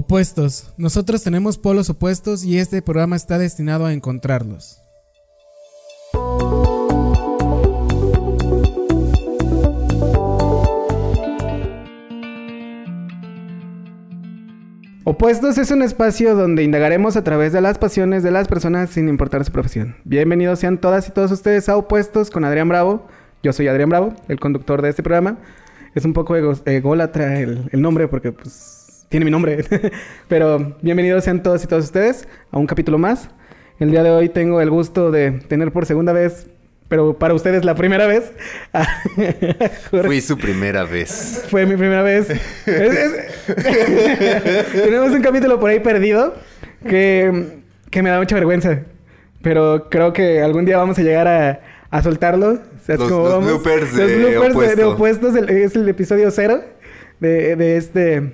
Opuestos. Nosotros tenemos polos opuestos y este programa está destinado a encontrarlos. Opuestos es un espacio donde indagaremos a través de las pasiones de las personas sin importar su profesión. Bienvenidos sean todas y todos ustedes a Opuestos con Adrián Bravo. Yo soy Adrián Bravo, el conductor de este programa. Es un poco ególatra el, el nombre porque pues tiene mi nombre. Pero bienvenidos sean todos y todas ustedes a un capítulo más. El día de hoy tengo el gusto de tener por segunda vez pero para ustedes la primera vez. Fui su primera vez. Fue mi primera vez. Tenemos un capítulo por ahí perdido que, que, me da mucha vergüenza. Pero creo que algún día vamos a llegar a, a soltarlo. los, los bloopers, de, los de, opuestos. es el episodio cero de, de, este,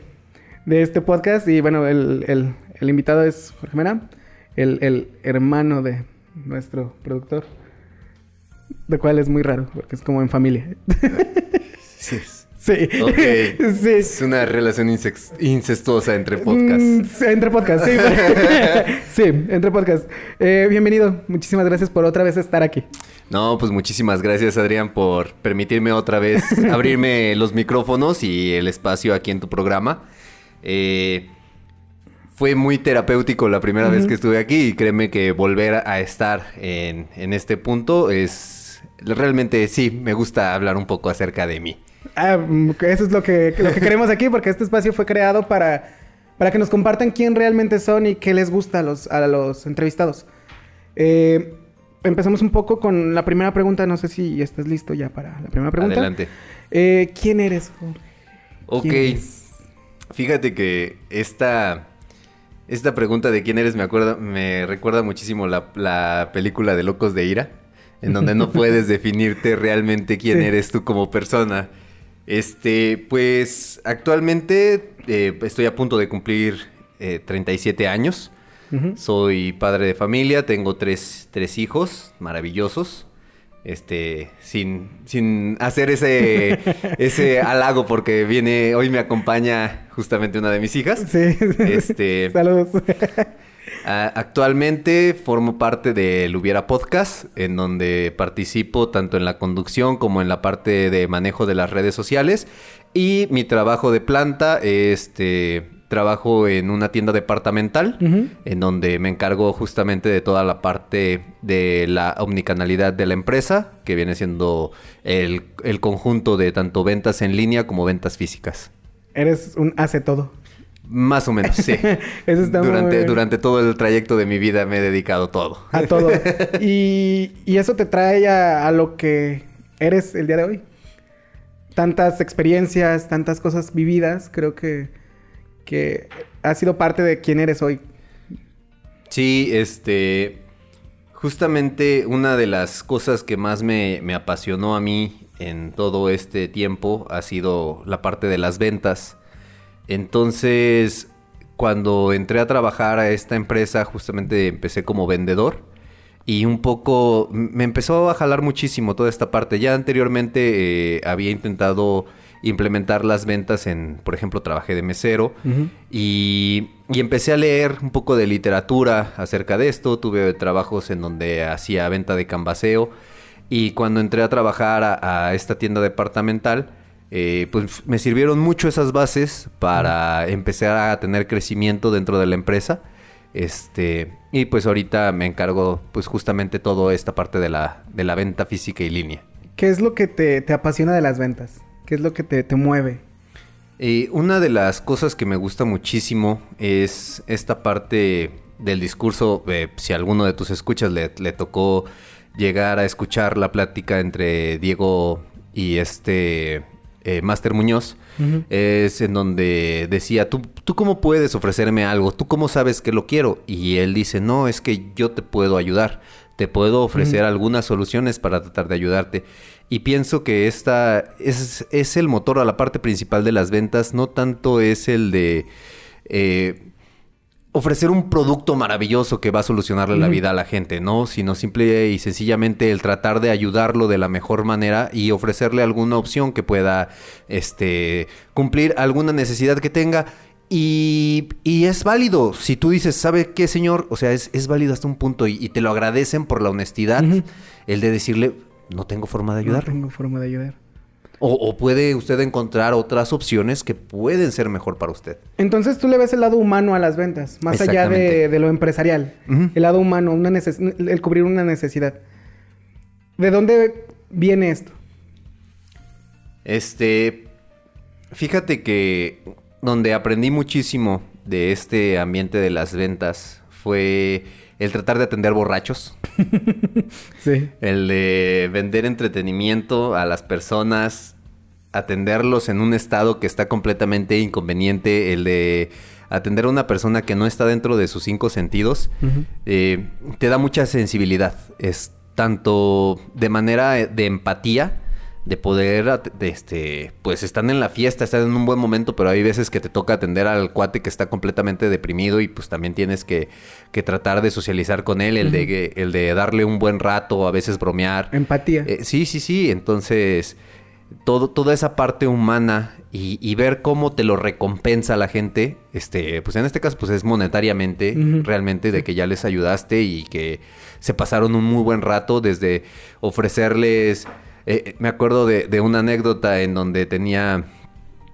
de este podcast. Y bueno, el, el, el invitado es Jorge Mera, el, el hermano de nuestro productor. Lo cual es muy raro, porque es como en familia. Sí. Sí. sí. Es una relación incestuosa entre podcasts. Mm, entre podcasts, sí. sí, entre podcasts. Eh, bienvenido. Muchísimas gracias por otra vez estar aquí. No, pues muchísimas gracias, Adrián, por permitirme otra vez abrirme los micrófonos y el espacio aquí en tu programa. Eh, fue muy terapéutico la primera vez que estuve aquí y créeme que volver a estar en, en este punto es realmente sí, me gusta hablar un poco acerca de mí. Ah, mm, eso es lo que, lo que queremos aquí, porque este espacio fue creado para, para que nos compartan quién realmente son y qué les gusta a los, a los entrevistados. Eh, empezamos un poco con la primera pregunta. No sé si estás listo ya para la primera pregunta. Adelante. Eh, ¿Quién eres? Ok. Fíjate que esta, esta pregunta de quién eres me, acuerda, me recuerda muchísimo la, la película de Locos de Ira en donde no puedes definirte realmente quién eres tú como persona. Este, pues actualmente eh, estoy a punto de cumplir 37 eh, años. Soy padre de familia, tengo tres, tres hijos maravillosos. Este, sin, sin hacer ese, ese halago porque viene, hoy me acompaña justamente una de mis hijas. Sí. Este. Saludos. actualmente formo parte del Hubiera Podcast, en donde participo tanto en la conducción como en la parte de manejo de las redes sociales. Y mi trabajo de planta, este, trabajo en una tienda departamental, en donde me encargo justamente de toda la parte de la omnicanalidad de la empresa, que viene siendo el, el conjunto de tanto ventas en línea como ventas físicas. Eres un hace todo. Más o menos, sí. Eso está durante, durante todo el trayecto de mi vida me he dedicado todo. A todo. y, y, eso te trae a, lo que eres el día de hoy. Tantas experiencias, tantas cosas vividas, creo que, que ha sido parte de quién eres hoy. Sí, este. Justamente una de las cosas que más me, me apasionó a mí en todo este tiempo ha sido la parte de las ventas entonces, cuando entré a trabajar a esta empresa, justamente empecé como vendedor. Y un poco me empezó a jalar muchísimo toda esta parte. Ya anteriormente eh, había intentado implementar las ventas en, por ejemplo, trabajé de mesero y, empecé a leer un poco de literatura acerca de esto. Tuve trabajos en donde hacía venta de cambaseo y cuando entré a trabajar a esta tienda departamental, eh, pues me sirvieron mucho esas bases para empezar a tener crecimiento dentro de la empresa. Este, y pues ahorita me encargo pues justamente toda esta parte de la, de la venta física y línea. ¿Qué es lo que te, apasiona de las ventas? ¿Qué es lo que te, mueve? Eh, una de las cosas que me gusta muchísimo es esta parte del discurso, eh, si alguno de tus escuchas le, le, tocó llegar a escuchar la plática entre Diego y este eh, Master Muñoz, es en donde decía, ¿Tú, ¿tú cómo puedes ofrecerme algo? ¿Tú cómo sabes que lo quiero? Y él dice, no, es que yo te puedo ayudar, te puedo ofrecer algunas soluciones para tratar de ayudarte. Y pienso que esta es, es, el motor a la parte principal de las ventas, no tanto es el de... Eh, ofrecer un producto maravilloso que va a solucionarle la vida a la gente, ¿no? Sino simple y sencillamente el tratar de ayudarlo de la mejor manera y ofrecerle alguna opción que pueda este, cumplir alguna necesidad que tenga. Y, y es válido. Si tú dices, ¿sabe qué, señor? O sea, es, es válido hasta un punto y, y te lo agradecen por la honestidad, el de decirle, no tengo forma de ayudar. No tengo forma de ayudar. O, o puede usted encontrar otras opciones que pueden ser mejor para usted. Entonces tú le ves el lado humano a las ventas, más allá de, lo empresarial. El lado humano, una el cubrir una necesidad. ¿De dónde viene esto? Este, fíjate que donde aprendí muchísimo de este ambiente de las ventas fue el tratar de atender borrachos, Sí. el de vender entretenimiento a las personas, atenderlos en un estado que está completamente inconveniente, el de atender a una persona que no está dentro de sus cinco sentidos, eh, te da mucha sensibilidad. Es tanto de manera de empatía, de poder, de este, pues están en la fiesta, están en un buen momento, pero hay veces que te toca atender al cuate que está completamente deprimido y pues también tienes que, que tratar de socializar con él, el, de, el de darle un buen rato, a veces bromear. Empatía. Eh, sí, sí, sí. Entonces, todo, toda esa parte humana y, y ver cómo te lo recompensa la gente, este, pues en este caso, pues es monetariamente, realmente, de que ya les ayudaste y que se pasaron un muy buen rato desde ofrecerles. Eh, me acuerdo de, de una anécdota en donde tenía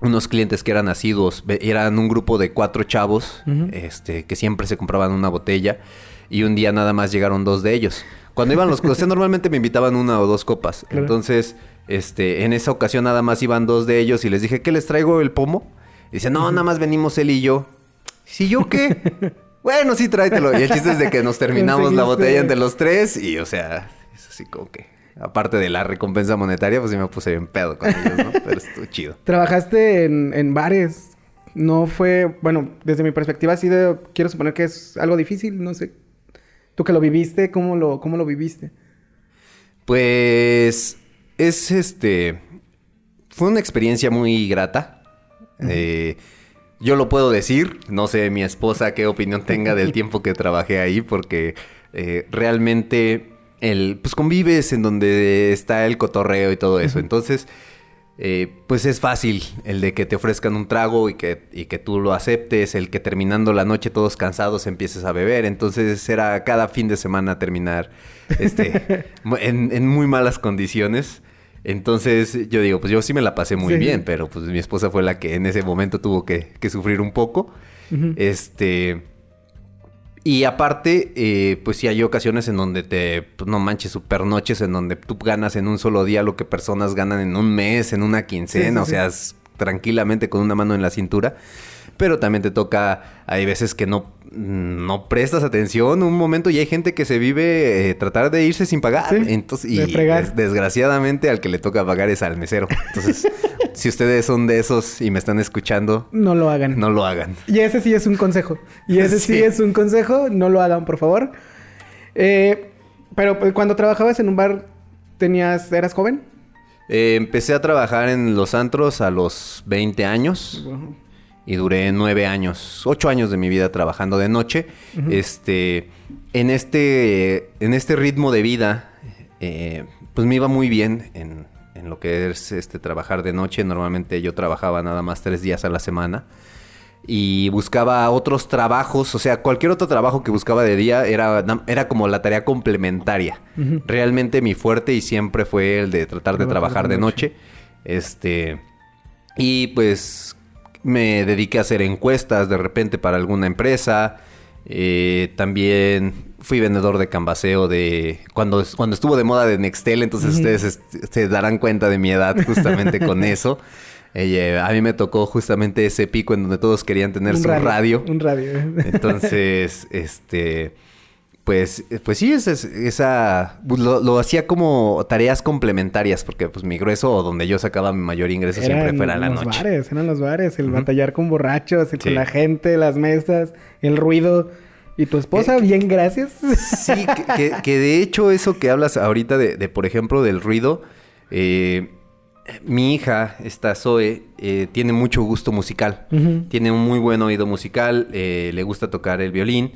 unos clientes que eran asiduos, eran un grupo de cuatro chavos, este, que siempre se compraban una botella y un día nada más llegaron dos de ellos. Cuando iban los, o sea, normalmente me invitaban una o dos copas. Claro. Entonces, este, en esa ocasión nada más iban dos de ellos y les dije, ¿qué les traigo el pomo? Y dice, no, nada más venimos él y yo. ¿Sí yo qué? bueno, sí, tráetelo. Y el chiste es de que nos terminamos la botella entre los tres y, o sea, es así como que, aparte de la recompensa monetaria, pues sí me puse bien pedo con ellos, ¿no? Pero estuvo chido. Trabajaste en, en bares. No fue, bueno, desde mi perspectiva, sí de, quiero suponer que es algo difícil, no sé. Tú que lo viviste, ¿cómo lo, cómo lo viviste? Pues es este. Fue una experiencia muy grata. Eh, yo lo puedo decir. No sé mi esposa qué opinión tenga del tiempo que trabajé ahí, porque eh, realmente el, pues convives en donde está el cotorreo y todo eso. Entonces, eh, pues es fácil el de que te ofrezcan un trago y que, y que tú lo aceptes, el que terminando la noche todos cansados empieces a beber. Entonces era cada fin de semana terminar este, en, en muy malas condiciones. Entonces yo digo, pues yo sí me la pasé muy Sí. bien, pero pues mi esposa fue la que en ese momento tuvo que, que sufrir un poco. Este. Y aparte, eh, pues sí hay ocasiones en donde te, pues, no manches, super noches en donde tú ganas en un solo día lo que personas ganan en un mes, en una quincena, Sí, o sea, es tranquilamente con una mano en la cintura. Pero también te toca, hay veces que no, no prestas atención un momento y hay gente que se vive eh, tratar de irse sin pagar. Sí, Entonces, y de fregar. des- desgraciadamente al que le toca pagar es al mesero. Entonces, si ustedes son de esos y me están escuchando, No lo hagan. no lo hagan. Y ese sí es un consejo. Y ese sí, Sí. es un consejo. No lo hagan, por favor. Eh, pero pues, cuando trabajabas en un bar, tenías, ¿eras joven? Eh, empecé a trabajar en los antros a los 20 años y duré nueve años, ocho años de mi vida trabajando de noche. Este, en este, en este ritmo de vida, eh, pues me iba muy bien en, en lo que es este trabajar de noche. Normalmente yo trabajaba nada más tres días a la semana y buscaba otros trabajos, o sea, cualquier otro trabajo que buscaba de día era, era como la tarea complementaria. Realmente mi fuerte y siempre fue el de tratar de Trabajar de noche. Este, y pues me dediqué a hacer encuestas de repente para alguna empresa. Eh, también fui vendedor de cambaseo de cuando, cuando estuvo de moda de Nextel, entonces ustedes es- se darán cuenta de mi edad justamente con eso. Eh, a mí me tocó justamente ese pico en donde todos querían tener Un su radio. Un radio. Entonces, este, pues, pues sí, esa, esa lo, lo hacía como tareas complementarias, porque pues mi grueso o donde yo sacaba mi mayor ingreso siempre Eran fue a la los noche. bares, eran los bares. El batallar con borrachos, el Sí. con la gente, las mesas, el ruido. ¿Y tu esposa? Eh, bien, gracias. Sí, que, que- que de hecho eso que hablas ahorita de, de, por ejemplo, del ruido, eh, mi hija, esta Zoe, eh, tiene mucho gusto musical. Tiene un muy buen oído musical, eh, le gusta tocar el violín.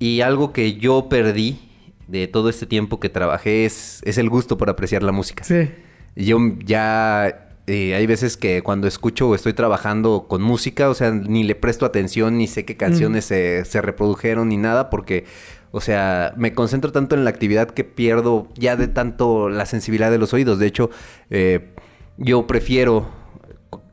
Y algo que yo perdí de todo este tiempo que trabajé es, es el gusto por apreciar la música. Sí. Yo ya eh, hay veces que cuando escucho o estoy trabajando con música, o sea, ni le presto atención, ni sé qué canciones se, se reprodujeron, ni nada, porque, o sea, me concentro tanto en la actividad que pierdo ya de tanto la sensibilidad de los oídos. De hecho, eh, yo prefiero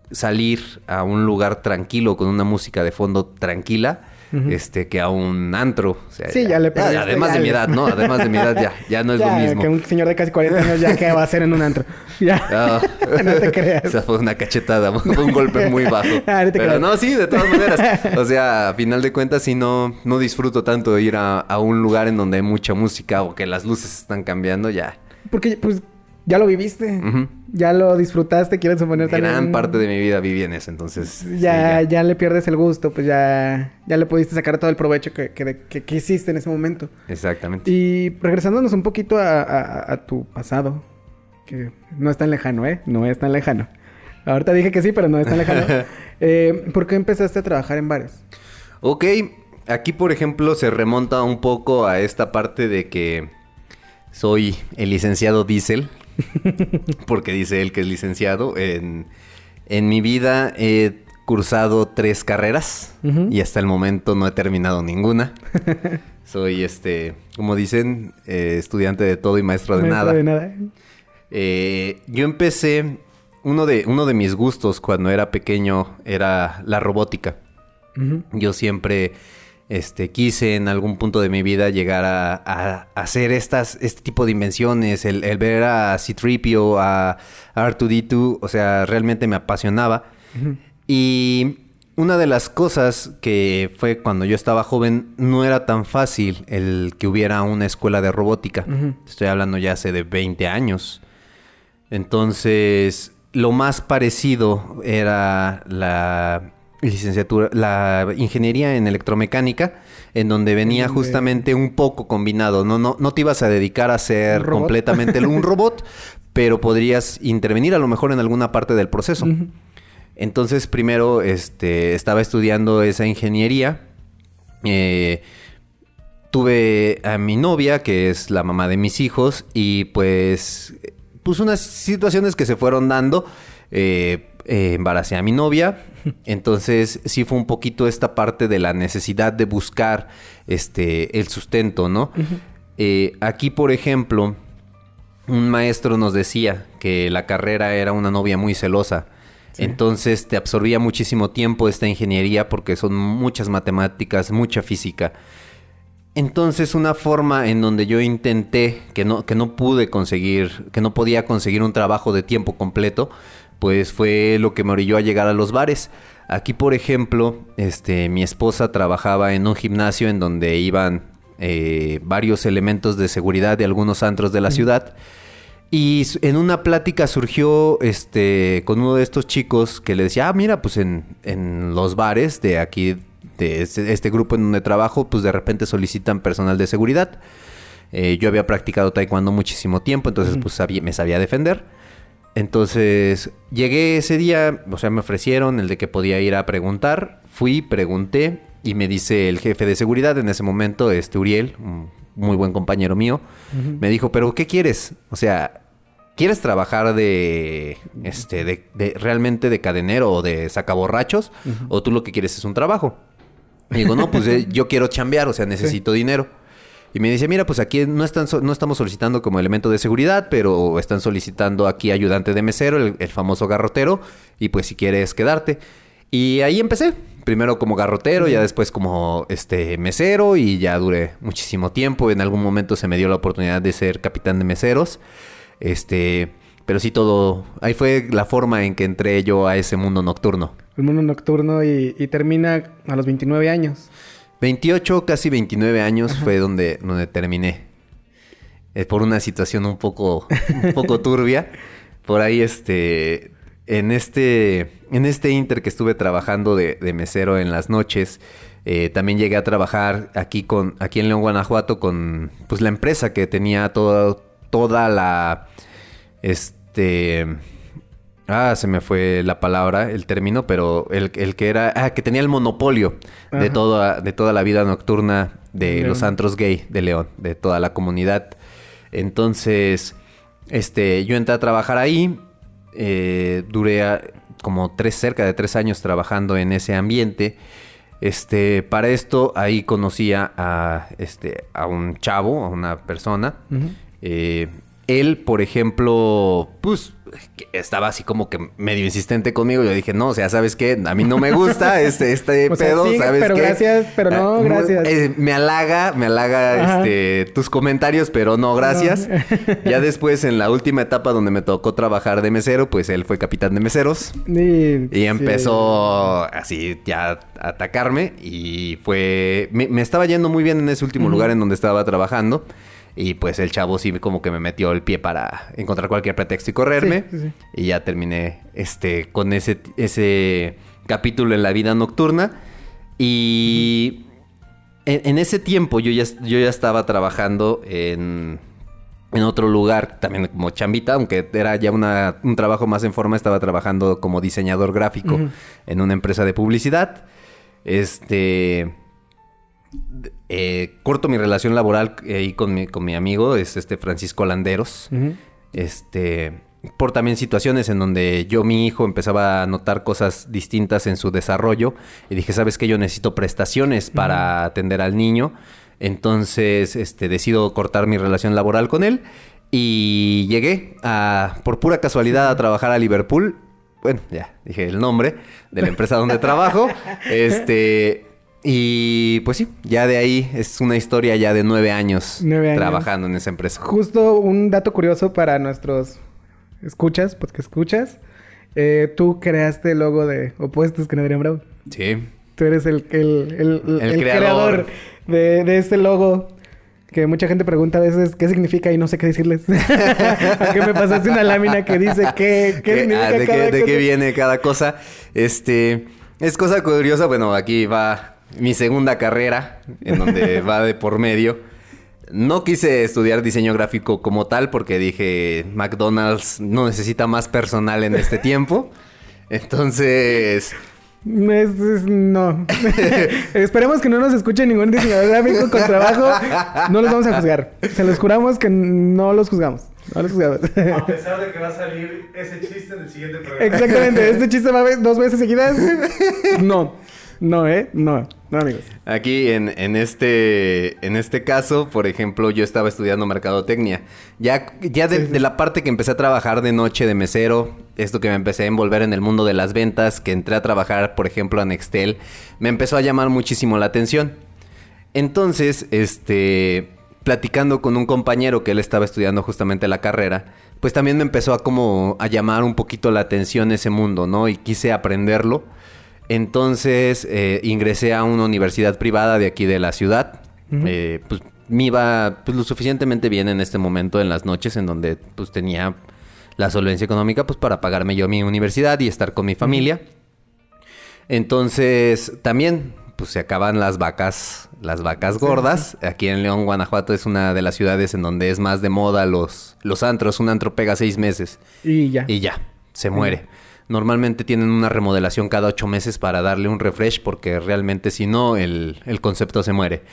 salir a un lugar tranquilo con una música de fondo tranquila este, que a un antro. O sea, Sí, ya le perdiste, Además ya de mi edad, ¿no? Además de mi edad ya, ya no es Ya, lo mismo. que un señor de casi 40 años ya que va a hacer en un antro. Ya. Ah. no te creas. Esa fue una cachetada, fue un golpe muy bajo. Ah, no te Pero creas. no, sí, de todas maneras. O sea, a final de cuentas, sí no, no disfruto tanto de ir a, a un lugar en donde hay mucha música o que las luces están cambiando, ya. Porque, pues, ya lo viviste. Ya lo disfrutaste, quieres suponer también. Gran parte de mi vida viví en eso, entonces. sí, Ya, ya, le pierdes el gusto, pues ya, ya le pudiste sacar todo el provecho que, que, que- que hiciste en ese momento. Exactamente. Y regresándonos un poquito a, a- a tu pasado, que no es tan lejano, ¿eh? No es tan lejano. Ahorita dije que sí, pero no es tan lejano. Eh, ¿Por qué empezaste a trabajar en bares? Ok, aquí por ejemplo se remonta un poco a esta parte de que soy el licenciado Diesel, porque dice él que es licenciado. En, en mi vida he cursado tres carreras y hasta el momento no he terminado ninguna. Soy este, como dicen, eh, estudiante de todo y maestro de nada. De nada. Eh, yo empecé, uno de, uno de mis gustos cuando era pequeño era la robótica. Yo siempre este, quise en algún punto de mi vida llegar a, a- a hacer estas, este tipo de invenciones, el, el ver a C-3PO, a, a R2D2, o sea, realmente me apasionaba. Y una de las cosas que fue cuando yo estaba joven, no era tan fácil el que hubiera una escuela de robótica. Estoy hablando ya hace de 20 años. Entonces, lo más parecido era la licenciatura, la ingeniería en electromecánica, en donde venía justamente un poco combinado. No, no, no te ibas a dedicar a ser completamente un robot, pero podrías intervenir a lo mejor en alguna parte del proceso. Entonces, primero este, estaba estudiando esa ingeniería. Eh, tuve a mi novia, que es la mamá de mis hijos, y pues, pues unas situaciones que se fueron dando. Eh, eh, embaracé a mi novia. Entonces, sí fue un poquito esta parte de la necesidad de buscar este, el sustento, ¿no? Eh, aquí, por ejemplo, un maestro nos decía que la carrera era una novia muy celosa. Sí. Entonces te absorbía muchísimo tiempo esta ingeniería porque son muchas matemáticas, mucha física. Entonces una forma en donde yo intenté, que no, que no pude conseguir, que no podía conseguir un trabajo de tiempo completo, pues fue lo que me orilló a llegar a los bares. Aquí, por ejemplo, este, mi esposa trabajaba en un gimnasio en donde iban eh, varios elementos de seguridad de algunos antros de la ciudad. Y en una plática surgió este con uno de estos chicos que le decía, ah, mira, pues en, en los bares de aquí, de este, este grupo en donde trabajo, pues de repente solicitan personal de seguridad. Eh, yo había practicado taekwondo muchísimo tiempo, entonces pues sabía- me sabía defender. Entonces llegué ese día, o sea, me ofrecieron el de que podía ir a preguntar. Fui, pregunté y me dice el jefe de seguridad en ese momento, este Uriel, un muy buen compañero mío, me dijo, pero ¿qué quieres? O sea, ¿quieres trabajar de, este, de, de- realmente de cadenero o de sacaborrachos? ¿O tú lo que quieres es un trabajo? Y digo, no, pues eh, yo quiero chambear, o sea, necesito dinero. Y me dice, mira, pues aquí no, están so- no estamos solicitando como elemento de seguridad, pero están solicitando aquí ayudante de mesero, el, el famoso garrotero, y pues si quieres quedarte. Y ahí empecé. Primero como garrotero, ya después como este mesero, y ya duré muchísimo tiempo. En algún momento se me dio la oportunidad de ser capitán de meseros. Este, pero sí todo. Ahí fue la forma en que entré yo a ese mundo nocturno. El mundo nocturno y, y termina a los 29 años. 28, casi 29 años fue donde, donde terminé. Eh, por una situación un poco, un poco turbia. Por ahí, este, en este, en este inter que estuve trabajando de, de mesero en las noches, eh, también llegué a trabajar aquí con, aquí en León, Guanajuato, con, pues, la empresa que tenía todo, toda la, este, ah, se me fue la palabra, el término, pero el, el que era, ah, que tenía el monopolio de toda, de toda la vida nocturna de León. los antros gay de León, de toda la comunidad. Entonces, este, yo entré a trabajar ahí eh, duré a- como tres, cerca de tres años trabajando en ese ambiente. Este, para esto ahí conocía a, este, a un chavo, a una persona. Eh, él, por ejemplo, pues estaba así como que medio insistente conmigo. Yo dije, no, o sea, ¿sabes qué? A mí no me gusta este, este O sea, pedo, sí, ¿sabes pero qué? gracias, pero no, Ah, gracias. eh, me halaga, me halaga este, tus comentarios, pero no, gracias. ya después, en la última etapa donde me tocó trabajar de mesero, pues él fue capitán de meseros. Y, Y empezó así ya a atacarme y fue... Me, me estaba yendo muy bien en ese último lugar en donde estaba trabajando y pues el chavo sí como que me metió el pie para encontrar cualquier pretexto y correrme Sí, sí, sí. y ya terminé este con ese, ese capítulo en la vida nocturna y en, en ese tiempo yo ya, yo ya estaba trabajando en, en otro lugar, también como chambita, aunque era ya una- un trabajo más en forma, estaba trabajando como diseñador gráfico en una empresa de publicidad. Este... eh, corto mi relación laboral eh, ahí con mi, con mi amigo, es este Francisco Landeros. Este por también situaciones en donde yo mi hijo empezaba a notar cosas distintas en su desarrollo y dije sabes que yo necesito prestaciones para atender al niño entonces este decido cortar mi relación laboral con él y llegué a por pura casualidad a trabajar a Liverpool. Bueno ya dije el nombre de la empresa donde trabajo. Este y pues sí ya de ahí es una historia ya de nueve años, Nueve años. trabajando en esa empresa Justo un dato curioso para nuestros escuchas, pues que escuchas. Eh, tú creaste el logo de Opuestos con Adrián Bravo. Sí. Tú eres el, el, el- creador. creador de, de este logo. Que mucha gente pregunta a veces qué significa y no sé qué decirles. Aunque me pasaste una lámina que dice qué, qué ¿Qué- significa ah, de, cada qué, de qué viene cada cosa? Este, es cosa curiosa, bueno, aquí va mi segunda carrera, en donde va de por medio. No quise estudiar diseño gráfico como tal porque dije, McDonald's no necesita más personal en este tiempo. Entonces, Es- es- no. Esperemos que no nos escuche ningún diseñador gráfico con trabajo. No los vamos a juzgar. Se los juramos que no los juzgamos. No los juzgamos. A pesar de que va a salir ese chiste en el siguiente programa. Exactamente. ¿Este chiste va a ver dos veces seguidas? No. No, ¿eh? No. No, amigos. Aquí en, en este, en este caso, por ejemplo, yo estaba estudiando mercadotecnia. Ya, ya de, Sí, sí. de la parte que empecé a trabajar de noche de mesero, esto que me empecé a envolver en el mundo de las ventas, que entré a trabajar, por ejemplo, a Nextel, me empezó a llamar muchísimo la atención. Entonces, este, platicando con un compañero que él estaba estudiando justamente la carrera, pues también me empezó a como a llamar un poquito la atención ese mundo, ¿no? Y quise aprenderlo. Entonces eh, ingresé a una universidad privada de aquí de la ciudad. Eh, pues me iba pues, lo suficientemente bien en este momento en las noches en donde pues tenía la solvencia económica pues para pagarme yo mi universidad y estar con mi familia. Entonces también pues se acaban las vacas, las vacas gordas. Aquí en León, Guanajuato es una de las ciudades en donde es más de moda los, los antros. Un antro pega seis meses Y ya. y ya, se muere. Normalmente tienen una remodelación cada ocho meses para darle un refresh porque realmente si no el, el concepto se muere.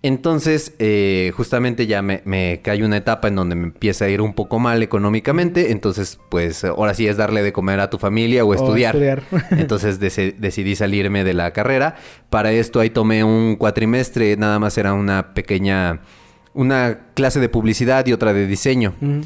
Entonces, eh, justamente ya me, me cae una etapa en donde me empieza a ir un poco mal económicamente. Entonces, pues ahora sí es darle de comer a tu familia o estudiar. estudiar. Entonces decidí salirme de la carrera. Para esto ahí tomé un cuatrimestre, nada más era una pequeña, una clase de publicidad y otra de diseño. Ujú.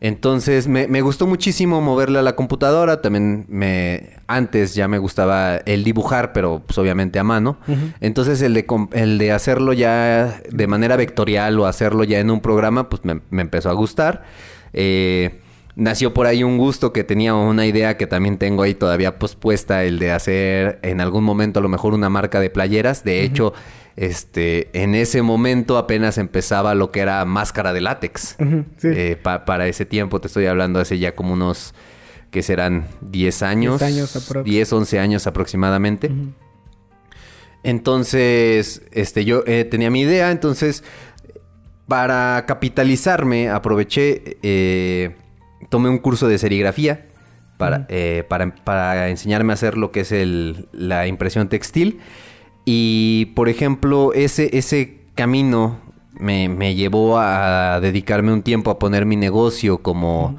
Entonces me, me gustó muchísimo moverle a la computadora. También me antes ya me gustaba el dibujar, pero pues obviamente a mano. Entonces el de el de hacerlo ya de manera vectorial o hacerlo ya en un programa, pues me, me empezó a gustar. Eh, nació por ahí un gusto que tenía una idea que también tengo ahí todavía pospuesta, el de hacer en algún momento a lo mejor una marca de playeras. De hecho, este, en ese momento apenas empezaba lo que era máscara de látex. Sí. Eh, pa- para ese tiempo, te estoy hablando hace ya como unos, que serán 10 años. 10 años aprox. 10, 11 años aproximadamente. Entonces, este, yo eh, tenía mi idea, entonces, para capitalizarme, aproveché, eh, tomé un curso de serigrafía para, para, para enseñarme a hacer lo que es el, la impresión textil. Y, por ejemplo, ese, ese camino me, me llevó a dedicarme un tiempo a poner mi negocio como...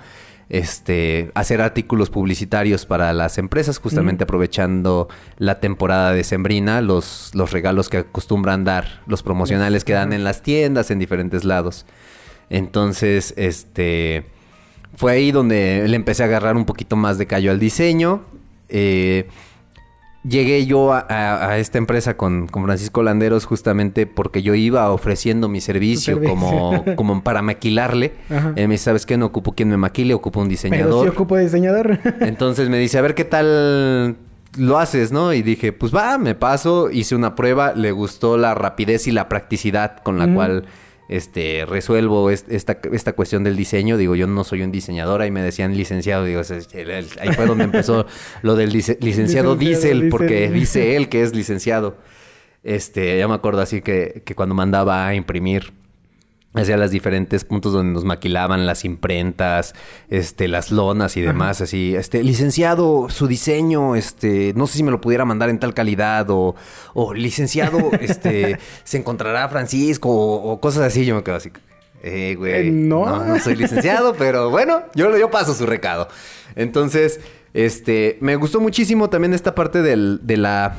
este, hacer artículos publicitarios para las empresas, justamente aprovechando la temporada de Sembrina, los, los regalos que acostumbran dar, los promocionales que dan en las tiendas, en diferentes lados. Entonces, este, fue ahí donde le empecé a agarrar un poquito más de callo al diseño. Eh, llegué yo a, esta empresa con, Francisco Landeros justamente porque yo iba ofreciendo mi servicio, Como, como para maquilarle. Él me dice, ¿sabes qué? No ocupo quien me maquile, ocupo un diseñador. Pero sí ocupo diseñador. Entonces me dice, a ver qué tal lo haces, ¿no? Y dije, pues va, me paso, hice una prueba, le gustó la rapidez y la practicidad con la cual este, resuelvo esta, esta cuestión del diseño. Digo, yo no soy un diseñador, ahí me decían licenciado. Digo, ahí fue donde empezó lo del licenciado, Diesel, porque dice él que es licenciado. Este, ya me acuerdo así que, que cuando mandaba a imprimir hacia los diferentes puntos donde nos maquilaban las imprentas, este, las lonas y demás, así, este, licenciado, su diseño, este, no sé si me lo pudiera mandar en tal calidad, o, o licenciado, este, se encontrará Francisco, o, cosas así, yo me quedo así. Eh, güey. Eh, no. no. soy licenciado, pero bueno, yo, yo paso su recado. Entonces, este, me gustó muchísimo también esta parte del, de la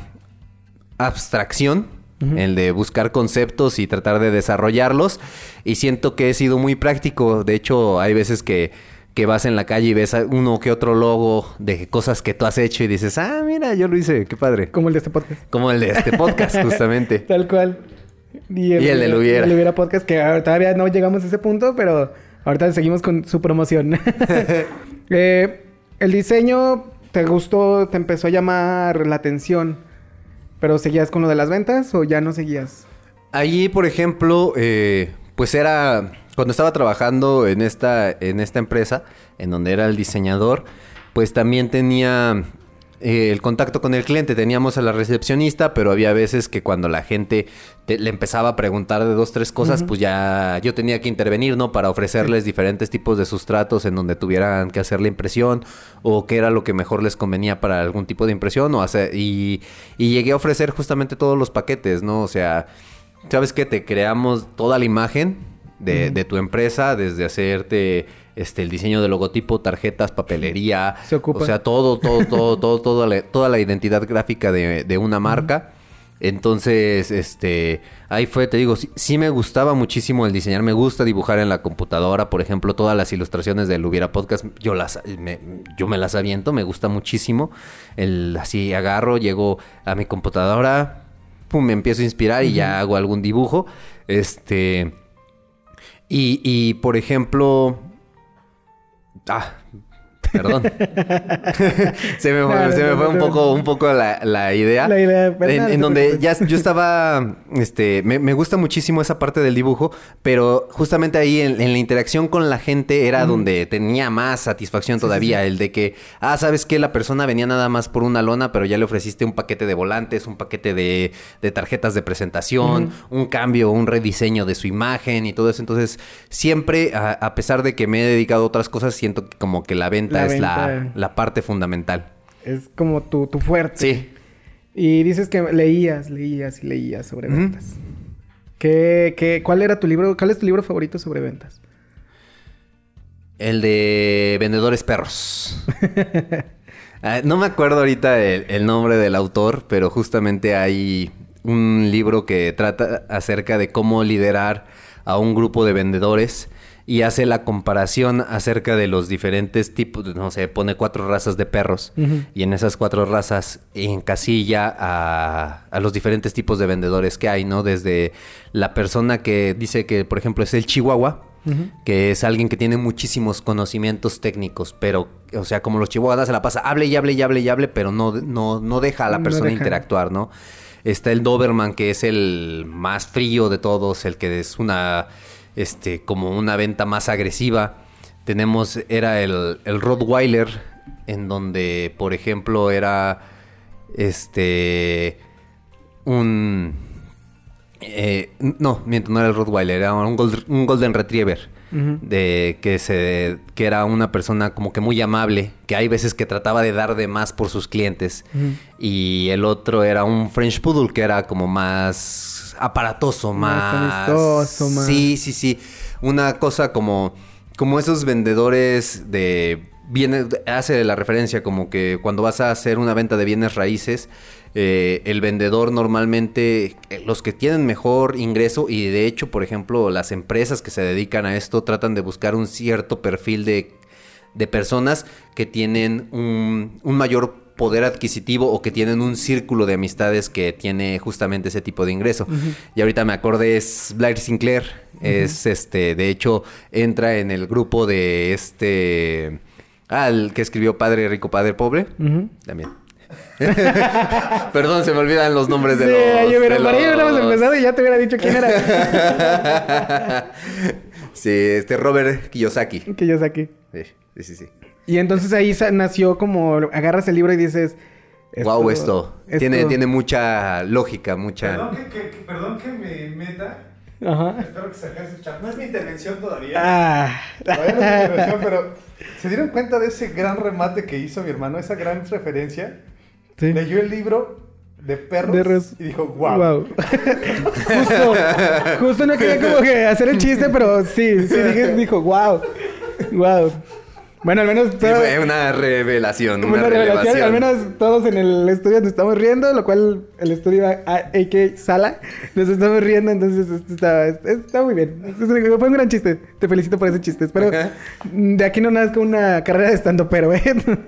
abstracción el de buscar conceptos y tratar de desarrollarlos. Y siento que he sido muy práctico. De hecho, hay veces que, que vas en la calle y ves uno que otro logo de cosas que tú has hecho y dices, ah, mira, yo lo hice, qué padre. Como el de este podcast. Como el de este podcast, justamente. Tal cual. Y el, de Luviera. El Luviera Podcast, que todavía no llegamos a ese punto, pero ahorita seguimos con su promoción. Eh, el diseño te gustó, te empezó a llamar la atención. ¿Pero seguías con lo de las ventas o ya no seguías? Allí, por ejemplo, eh, pues era cuando estaba trabajando en esta, en esta empresa, en donde era el diseñador, pues también tenía eh, el contacto con el cliente. Teníamos a la recepcionista, pero había veces que cuando la gente le empezaba a preguntar de dos, tres cosas, pues ya yo tenía que intervenir, ¿no? Para ofrecerles diferentes tipos de sustratos en donde tuvieran que hacer la impresión o qué era lo que mejor les convenía para algún tipo de impresión o hacer... Y, y llegué a ofrecer justamente todos los paquetes, ¿no? O sea, ¿sabes qué? Te creamos toda la imagen de, de tu empresa, desde hacerte este, el diseño de logotipo, tarjetas, papelería. Se ocupa. O sea, todo, todo, todo, todo, toda, la, toda la identidad gráfica de, una marca. Entonces, este, ahí fue, te digo, sí, me gustaba muchísimo el diseñar, me gusta dibujar en la computadora, por ejemplo, todas las ilustraciones del Hubiera Podcast, yo las, me, yo me las aviento, me gusta muchísimo, el, así agarro, llego a mi computadora, pum, me empiezo a inspirar y ya hago algún dibujo, este, y, y por ejemplo, Ah, Perdón. se me, fue, un poco, un poco la, idea. La idea en, donde ya yo estaba. Este. Me, gusta muchísimo esa parte del dibujo. Pero justamente ahí en, la interacción con la gente era donde tenía más satisfacción todavía. El de que, ah, sabes que la persona venía nada más por una lona, pero ya le ofreciste un paquete de volantes, un paquete de, tarjetas de presentación, un cambio, un rediseño de su imagen y todo eso. Entonces, siempre, a, a pesar de que me he dedicado a otras cosas, siento que como que la venta es la, parte fundamental. Es como tu, fuerte. Sí. Y dices que leías, leías y leías sobre ventas. ¿Qué, cuál era tu libro? ¿Cuál es tu libro favorito sobre ventas? El de Vendedores Perros. Ah, no me acuerdo ahorita el, nombre del autor, pero justamente hay un libro que trata acerca de cómo liderar a un grupo de vendedores y hace la comparación acerca de los diferentes tipos, no sé, pone cuatro razas de perros y en esas cuatro razas encasilla a, a los diferentes tipos de vendedores que hay, ¿no? Desde la persona que dice que, por ejemplo, es el chihuahua, que es alguien que tiene muchísimos conocimientos técnicos, pero, o sea, como los chihuahuas se la pasa, hable y hable y hable y hable, pero no, no, no deja a la persona interactuar, ¿no? Está el Doberman, que es el más frío de todos, el que es una este, como una venta más agresiva. Tenemos, era el, el Rottweiler, en donde, por ejemplo, era este un eh, no, miento, no era el Rottweiler, era un, un Golden Retriever. De que se que era una persona como que muy amable, que hay veces que trataba de dar de más por sus clientes. Y el otro era un French Poodle que era como más aparatoso, más. más... Sí, sí, sí. Una cosa como como esos vendedores de bienes, hace la referencia como que cuando vas a hacer una venta de bienes raíces, eh, el vendedor normalmente, eh, los que tienen mejor ingreso y de hecho, por ejemplo, las empresas que se dedican a esto tratan de buscar un cierto perfil de, de personas que tienen un, un mayor poder adquisitivo o que tienen un círculo de amistades que tiene justamente ese tipo de ingreso. Y ahorita me acordé, es Blair Sinclair, es este, de hecho, entra en el grupo de este, ah, el que escribió Padre Rico, Padre Pobre, Ujú. también. Perdón, se me olvidan los nombres de Sí, los... yo hubiera, por ahí hubiéramos los- empezado y ya te hubiera dicho quién era. sí, este Robert Kiyosaki. saqué. Sí, sí, sí. Y entonces ahí nació como agarras el libro y dices. Wow, esto, Tiene, esto- tiene mucha lógica, mucha... Perdón que, que- que- perdón que me meta. Ajá. Espero que se alcance el chat. No es mi intervención todavía. Ah. Todavía no es mi intervención, pero ¿se dieron cuenta de ese gran remate que hizo mi hermano? Esa gran referencia. Sí. Leyó el libro de perros De res- y dijo, wow. Wow. justo, justo no quería como que hacer el chiste, pero sí, sí dije, dijo, wow. Wow. Bueno, al menos Sí, todo- fue una revelación, Una una, revelación, al menos todos en el estudio nos estamos riendo, lo cual el estudio AK Sala nos estamos riendo, entonces está, está muy bien. Fue un gran chiste, te felicito por ese chiste. Espero Ajá. de aquí no nazca una carrera de estando pero, ¿eh?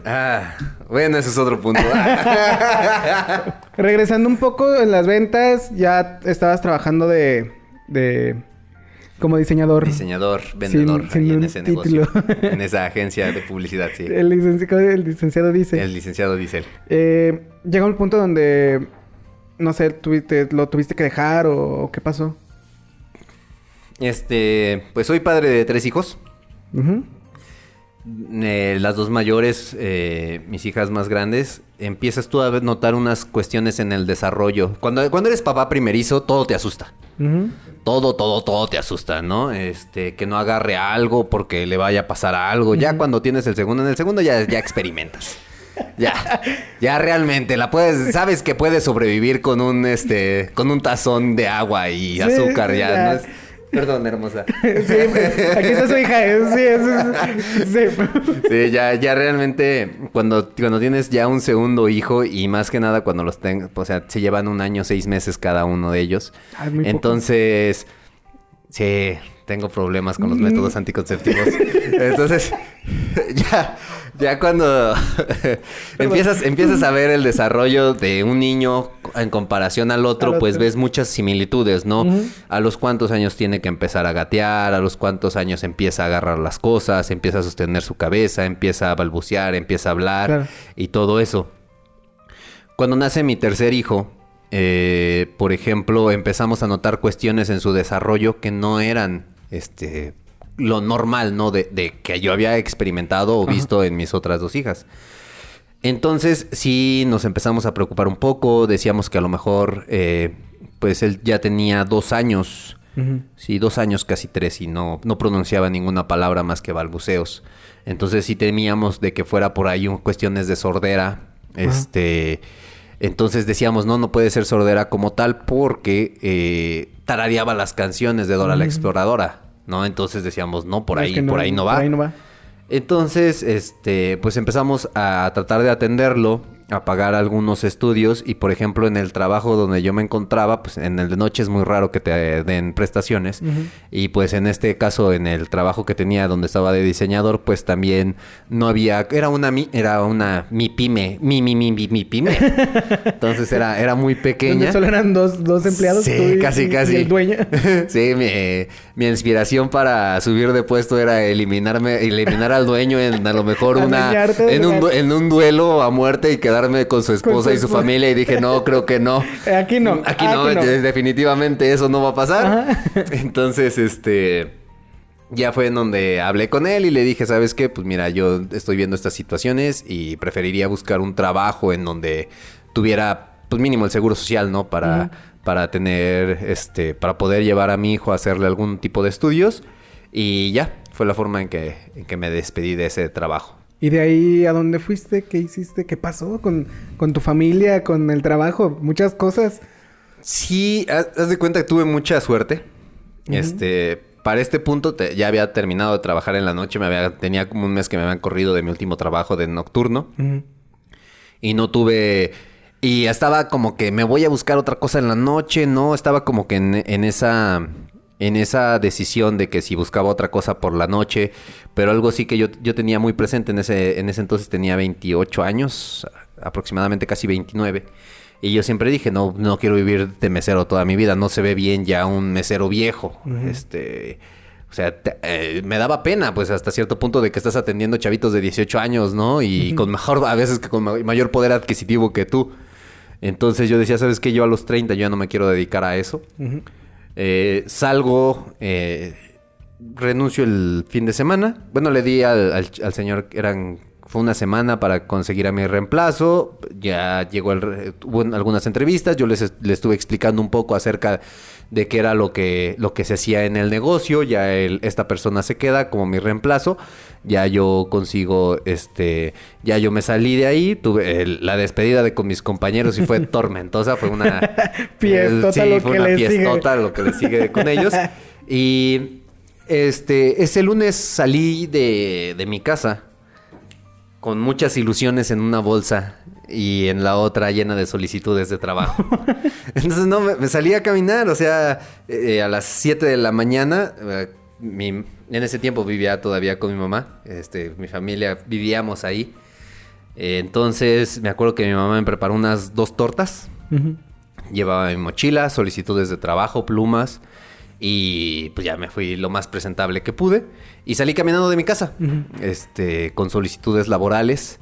Ah, bueno, ese es otro punto. Regresando un poco en las ventas, ya estabas trabajando de, de como diseñador. Diseñador, vendedor, Sin- sin ahí en un ese título. negocio. En esa agencia de publicidad, sí. El, licenciado, el licenciado dice. El licenciado Diesel. Eh, llega un punto donde, no sé, tuviste, lo tuviste que dejar o, qué pasó. Este, pues soy padre de tres hijos. Ujú. Eh, las dos mayores, eh, mis hijas más grandes, empiezas tú a notar unas cuestiones en el desarrollo. Cuando, cuando eres papá primerizo, todo te asusta. Todo, todo, todo te asusta, ¿no? Este, que no agarre algo porque le vaya a pasar algo. Ya cuando tienes el segundo, en el segundo ya, ya experimentas. Ya, ya realmente la puedes, sabes que puedes sobrevivir con un, este, con un tazón de agua y azúcar, sí, ya, ya. ¿no? Es- Perdón, hermosa. Sí, aquí está su hija. Sí, es, es- sí. Sí, ya, ya realmente cuando, cuando tienes ya un segundo hijo y más que nada cuando los tengas, o sea, se llevan un año, seis meses cada uno de ellos. Ah, poco. Entonces, sí, tengo problemas con los métodos anticonceptivos. Entonces, ya, ya cuando empiezas, empiezas a ver el desarrollo de un niño en comparación al otro, Al pues otro. ves muchas similitudes, ¿no? A los cuántos años tiene que empezar a gatear, a los cuántos años empieza a agarrar las cosas, empieza a sostener su cabeza, empieza a balbucear, empieza a hablar Claro. y todo eso. Cuando nace mi tercer hijo, eh, por ejemplo, empezamos a notar cuestiones en su desarrollo que no eran este lo normal, ¿no? De, de que yo había experimentado o visto en mis otras dos hijas. Entonces sí nos empezamos a preocupar un poco, decíamos que a lo mejor eh, pues él ya tenía dos años, sí, dos años casi tres y no, no pronunciaba ninguna palabra más que balbuceos. Entonces sí temíamos de que fuera por ahí un- cuestiones de sordera, este... Entonces decíamos, no, no puede ser sordera como tal porque eh, tarareaba las canciones de Dora la. Exploradora, ¿no? Entonces decíamos, no, por ahí, que por ahí no va. Por ahí no va. Entonces, este, pues empezamos a tratar de atenderlo, a pagar algunos estudios y, por ejemplo, en el trabajo donde yo me encontraba, pues en el de noche es muy raro que te den prestaciones y pues en este caso en el trabajo que tenía donde estaba de diseñador, pues también no había, era una mi, era una mi pyme, mi mi mi mi, mi pyme. Entonces era era muy pequeña. Donde solo eran dos, dos empleados. Sí, tú y- casi, y- casi. Y el dueño. sí, mi, eh, mi inspiración para subir de puesto era eliminarme, eliminar al dueño en a lo mejor una en un, en duelo a muerte y quedarme con su esposa y su esposa. familia y dije, no, creo que no. Aquí no. Aquí no, de- definitivamente eso no va a pasar. Ajá. Entonces, este ya fue en donde hablé con él y le dije, ¿sabes qué? Pues mira, yo estoy viendo estas situaciones y preferiría buscar un trabajo en donde tuviera, pues mínimo el seguro social, ¿no? Para. Para tener, este, para poder llevar a mi hijo a hacerle algún tipo de estudios. Y ya, fue la forma en que, en que me despedí de ese trabajo. ¿Y de ahí a dónde fuiste? ¿Qué hiciste? ¿Qué pasó con, con tu familia, con el trabajo? Muchas cosas. Sí, haz, haz de cuenta que tuve mucha suerte. Este, para este punto te- ya había terminado de trabajar en la noche, me había, tenía como un mes que me habían corrido de mi último trabajo de nocturno y no tuve y estaba como que me voy a buscar otra cosa en la noche, no, estaba como que en, en esa en esa decisión de que si buscaba otra cosa por la noche, pero algo sí que yo, yo tenía muy presente en ese en ese entonces tenía 28 años, aproximadamente casi 29. Y yo siempre dije, no, no quiero vivir de mesero toda mi vida, no se ve bien ya un mesero viejo. Este, o sea, te- eh, me daba pena, pues hasta cierto punto de que estás atendiendo chavitos de 18 años, ¿no? Y con mejor, a veces que con ma- mayor poder adquisitivo que tú. Entonces yo decía, ¿sabes qué? Yo a los 30 yo ya no me quiero dedicar a eso. Eh, salgo, eh, renuncio el fin de semana. Bueno, le di al, al- al señor, eran, fue una semana para conseguir a mi reemplazo. Ya llegó el, hubo algunas entrevistas. Yo les, les estuve explicando un poco acerca de qué era lo que, lo que se hacía en el negocio. Ya el- esta persona se queda como mi reemplazo. Ya yo consigo, este, ya yo me salí de ahí. Tuve el- la despedida de con mis compañeros y fue tormentosa. Fue una Fiestota sí, lo fue que una fiestota lo que le sigue con ellos. Y este, ese lunes salí de, de mi casa con muchas ilusiones en una bolsa y en la otra llena de solicitudes de trabajo. Entonces, no, me, me salí a caminar, o sea, eh, a las 7 de la mañana. eh, mi- en ese tiempo vivía todavía con mi mamá, este, mi familia vivíamos ahí. Eh, entonces, me acuerdo que mi mamá me preparó unas dos tortas. Llevaba mi mochila, solicitudes de trabajo, plumas. Y pues ya me fui lo más presentable que pude. Y salí caminando de mi casa. Este, con solicitudes laborales.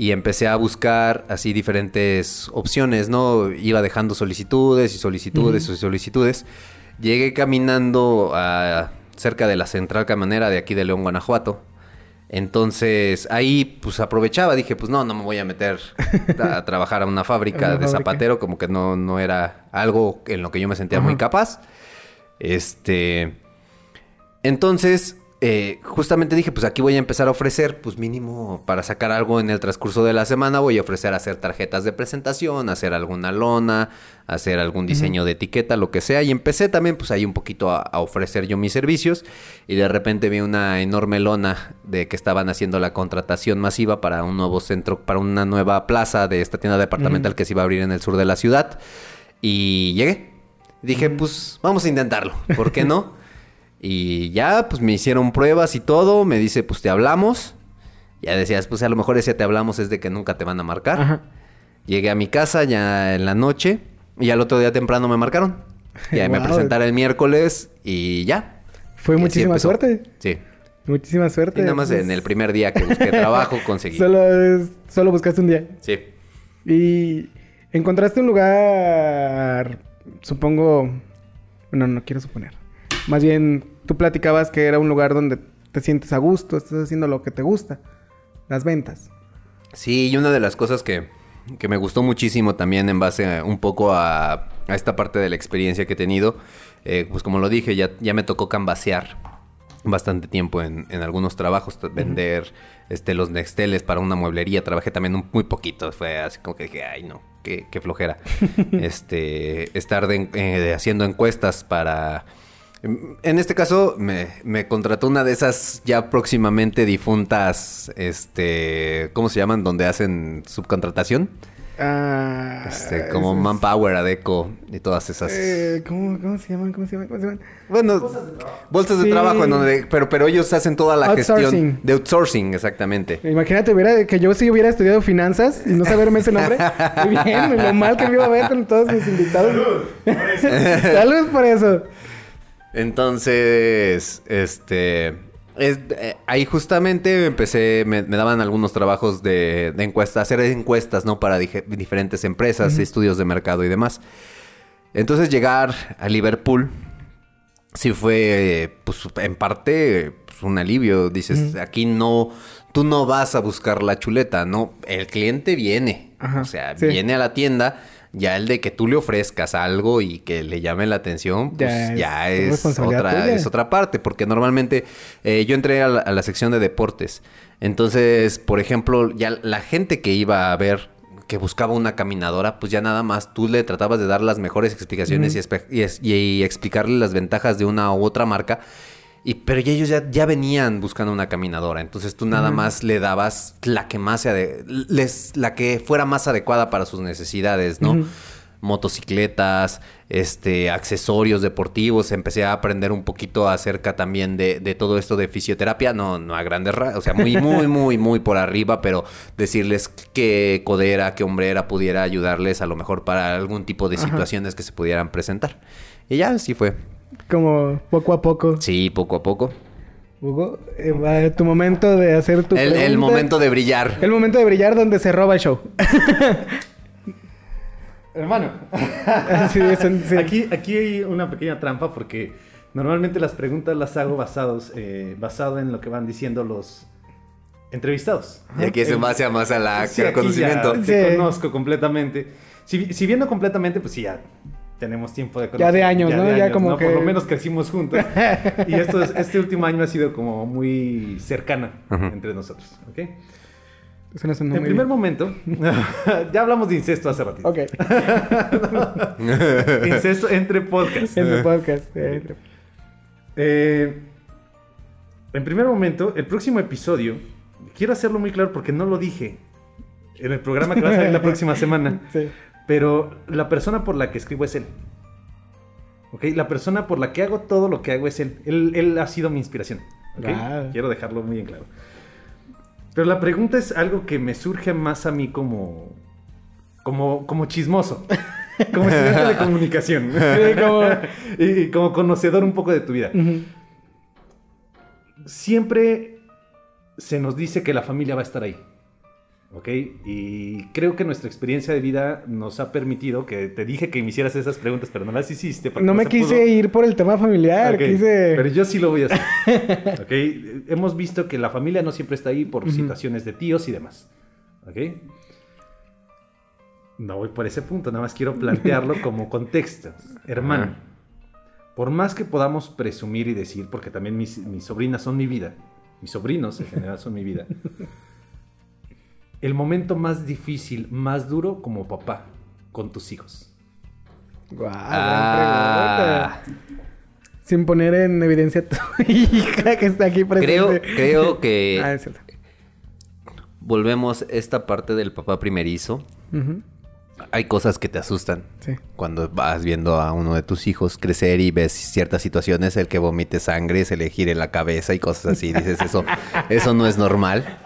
Y empecé a buscar así diferentes opciones, ¿no? Iba dejando solicitudes y solicitudes y solicitudes. Llegué caminando a cerca de la central camionera de aquí de León, Guanajuato. Entonces ahí pues aprovechaba, dije pues no, no me voy a meter a, trabajar a una fábrica una de fábrica. zapatero, como que no, no era algo en lo que yo me sentía muy capaz. Este, entonces eh, justamente dije pues aquí voy a empezar a ofrecer, pues mínimo para sacar algo en el transcurso de la semana voy a ofrecer hacer tarjetas de presentación, hacer alguna lona, hacer algún diseño de etiqueta, lo que sea. Y empecé también pues ahí un poquito a, a ofrecer yo mis servicios y de repente vi una enorme lona de que estaban haciendo la contratación masiva para un nuevo centro, para una nueva plaza de esta tienda departamental que se iba a abrir en el sur de la ciudad. Y llegué. Dije, pues vamos a intentarlo, ¿por qué no? Y ya, pues me hicieron pruebas y todo, me dice, pues te hablamos. Ya decías, pues a lo mejor ese te hablamos es de que nunca te van a marcar. Ajá. Llegué a mi casa ya en la noche y al otro día temprano me marcaron. Y ahí me presentaron el miércoles y ya. Fue Y muchísima suerte. Sí. Muchísima suerte. Y nada más Pues, en el primer día que busqué trabajo conseguí. Solo, solo buscaste un día. Sí. Y encontraste un lugar, supongo, bueno, no quiero suponer. Más bien, tú platicabas que era un lugar donde te sientes a gusto, estás haciendo lo que te gusta, las ventas. Sí, y una de las cosas que, que me gustó muchísimo también en base a- un poco a, a esta parte de la experiencia que he tenido, eh, pues como lo dije, ya, ya me tocó cambasear bastante tiempo en, en algunos trabajos, vender este, los nexteles para una mueblería, trabajé también un- muy poquito, fue así como que dije, ay no, qué, qué flojera. este, estar de- eh, haciendo encuestas para... En este caso me, me contrató una de esas ya próximamente difuntas, este, ¿cómo se llaman? Donde hacen subcontratación. Ah, Este, como es- Manpower, Adeco y todas esas. eh, ¿cómo, cómo se llaman? ¿Cómo se llaman? ¿Cómo se llaman? Bueno, bolsas de Sí. trabajo en donde, pero, pero ellos hacen toda la Outsourcing. gestión de outsourcing, exactamente. Imagínate hubiera, que yo sí hubiera estudiado finanzas y no saberme ese nombre. Muy bien, lo mal que me iba a ver con todos mis invitados. Salud por eso. Entonces, este, es- eh, ahí justamente empecé, me, me daban algunos trabajos de, de encuesta, hacer encuestas, ¿no? Para dije- diferentes empresas, estudios de mercado y demás. Entonces llegar a Liverpool sí fue, eh, pues en parte, pues, un alivio. Dices, aquí no, tú no vas a buscar la chuleta, ¿no? El cliente viene. Ajá, o sea, sí. viene a la tienda. Ya el de que tú le ofrezcas algo y que le llame la atención, pues Ya ya es otra, tuya. es otra parte. Porque normalmente eh, yo entré a la, a la sección de deportes. Entonces, por ejemplo, ya la gente que iba a ver que buscaba una caminadora, pues ya nada más tú le tratabas de dar las mejores explicaciones y explicarle las ventajas de una u otra marca. Y, pero ya ellos ya, ya venían buscando una caminadora. Entonces tú nada más le dabas la que más se les, la que fuera más adecuada para sus necesidades, ¿no? Motocicletas, este, accesorios deportivos. Empecé a aprender un poquito acerca también de, de todo esto de fisioterapia. No, no a grandes rasgos, o sea, muy, muy, muy, muy por arriba, pero decirles qué codera, qué hombrera pudiera ayudarles a lo mejor para algún tipo de situaciones que se pudieran presentar. Y ya así fue. Como poco a poco. Sí, poco a poco. Hugo, eh, va tu momento de hacer tu El, el momento de brillar. El momento de brillar donde se roba el show. Hermano, Sí, eso- sí. Aquí, aquí hay una pequeña trampa porque normalmente las preguntas las hago basados, eh, basado en lo que van diciendo los entrevistados. Y aquí es en Eh, base a más a la, sí, al conocimiento. ya te conozco completamente. Si, si bien no completamente, pues sí, ya tenemos tiempo de Ya de años, ¿no? Ya como Por que- lo menos crecimos juntos. y esto es- este último año ha sido como muy cercana entre nosotros, ¿ok? No En primer bien. momento, ya hablamos de incesto hace ratito. Ok. Incesto entre podcasts. En tu podcast. eh, Eh, en primer momento, el próximo episodio, quiero hacerlo muy claro porque no lo dije en el programa que va a salir la próxima semana, Sí. Pero la persona por la que escribo es él. ¿Ok? La persona por la que hago todo lo que hago es él. Él, él ha sido mi inspiración. ¿ok? Wow. Quiero dejarlo muy en claro. Pero la pregunta es algo que me surge más a mí como, como, como chismoso. Como estudiante de comunicación. Como- y, como conocedor un poco de tu vida. Siempre se nos dice que la familia va a estar ahí. ¿Ok? Y creo que nuestra experiencia de vida nos ha permitido que te dije que me hicieras esas preguntas, pero no las hiciste. porque No me se quise pudo. ir por el tema familiar. Quise. Pero yo sí lo voy a hacer. ¿Ok? Hemos visto que la familia no siempre está ahí por Ujú. situaciones de tíos y demás. ¿Ok? No voy por ese punto, nada más quiero plantearlo como contexto. Hermano, por más que podamos presumir y decir, porque también mis, mis sobrinas son mi vida, mis sobrinos en general son mi vida, el momento más difícil, más duro como papá con tus hijos. Guau, Ah. Sin poner en evidencia a tu hija que está aquí presente. Creo, creo que Ah, es cierto. volvemos a esta parte del papá primerizo. Hay cosas que te asustan. Sí. Cuando vas viendo a uno de tus hijos crecer y ves ciertas situaciones, el que vomite sangre, se le gire la cabeza y cosas así, dices eso, eso no es normal.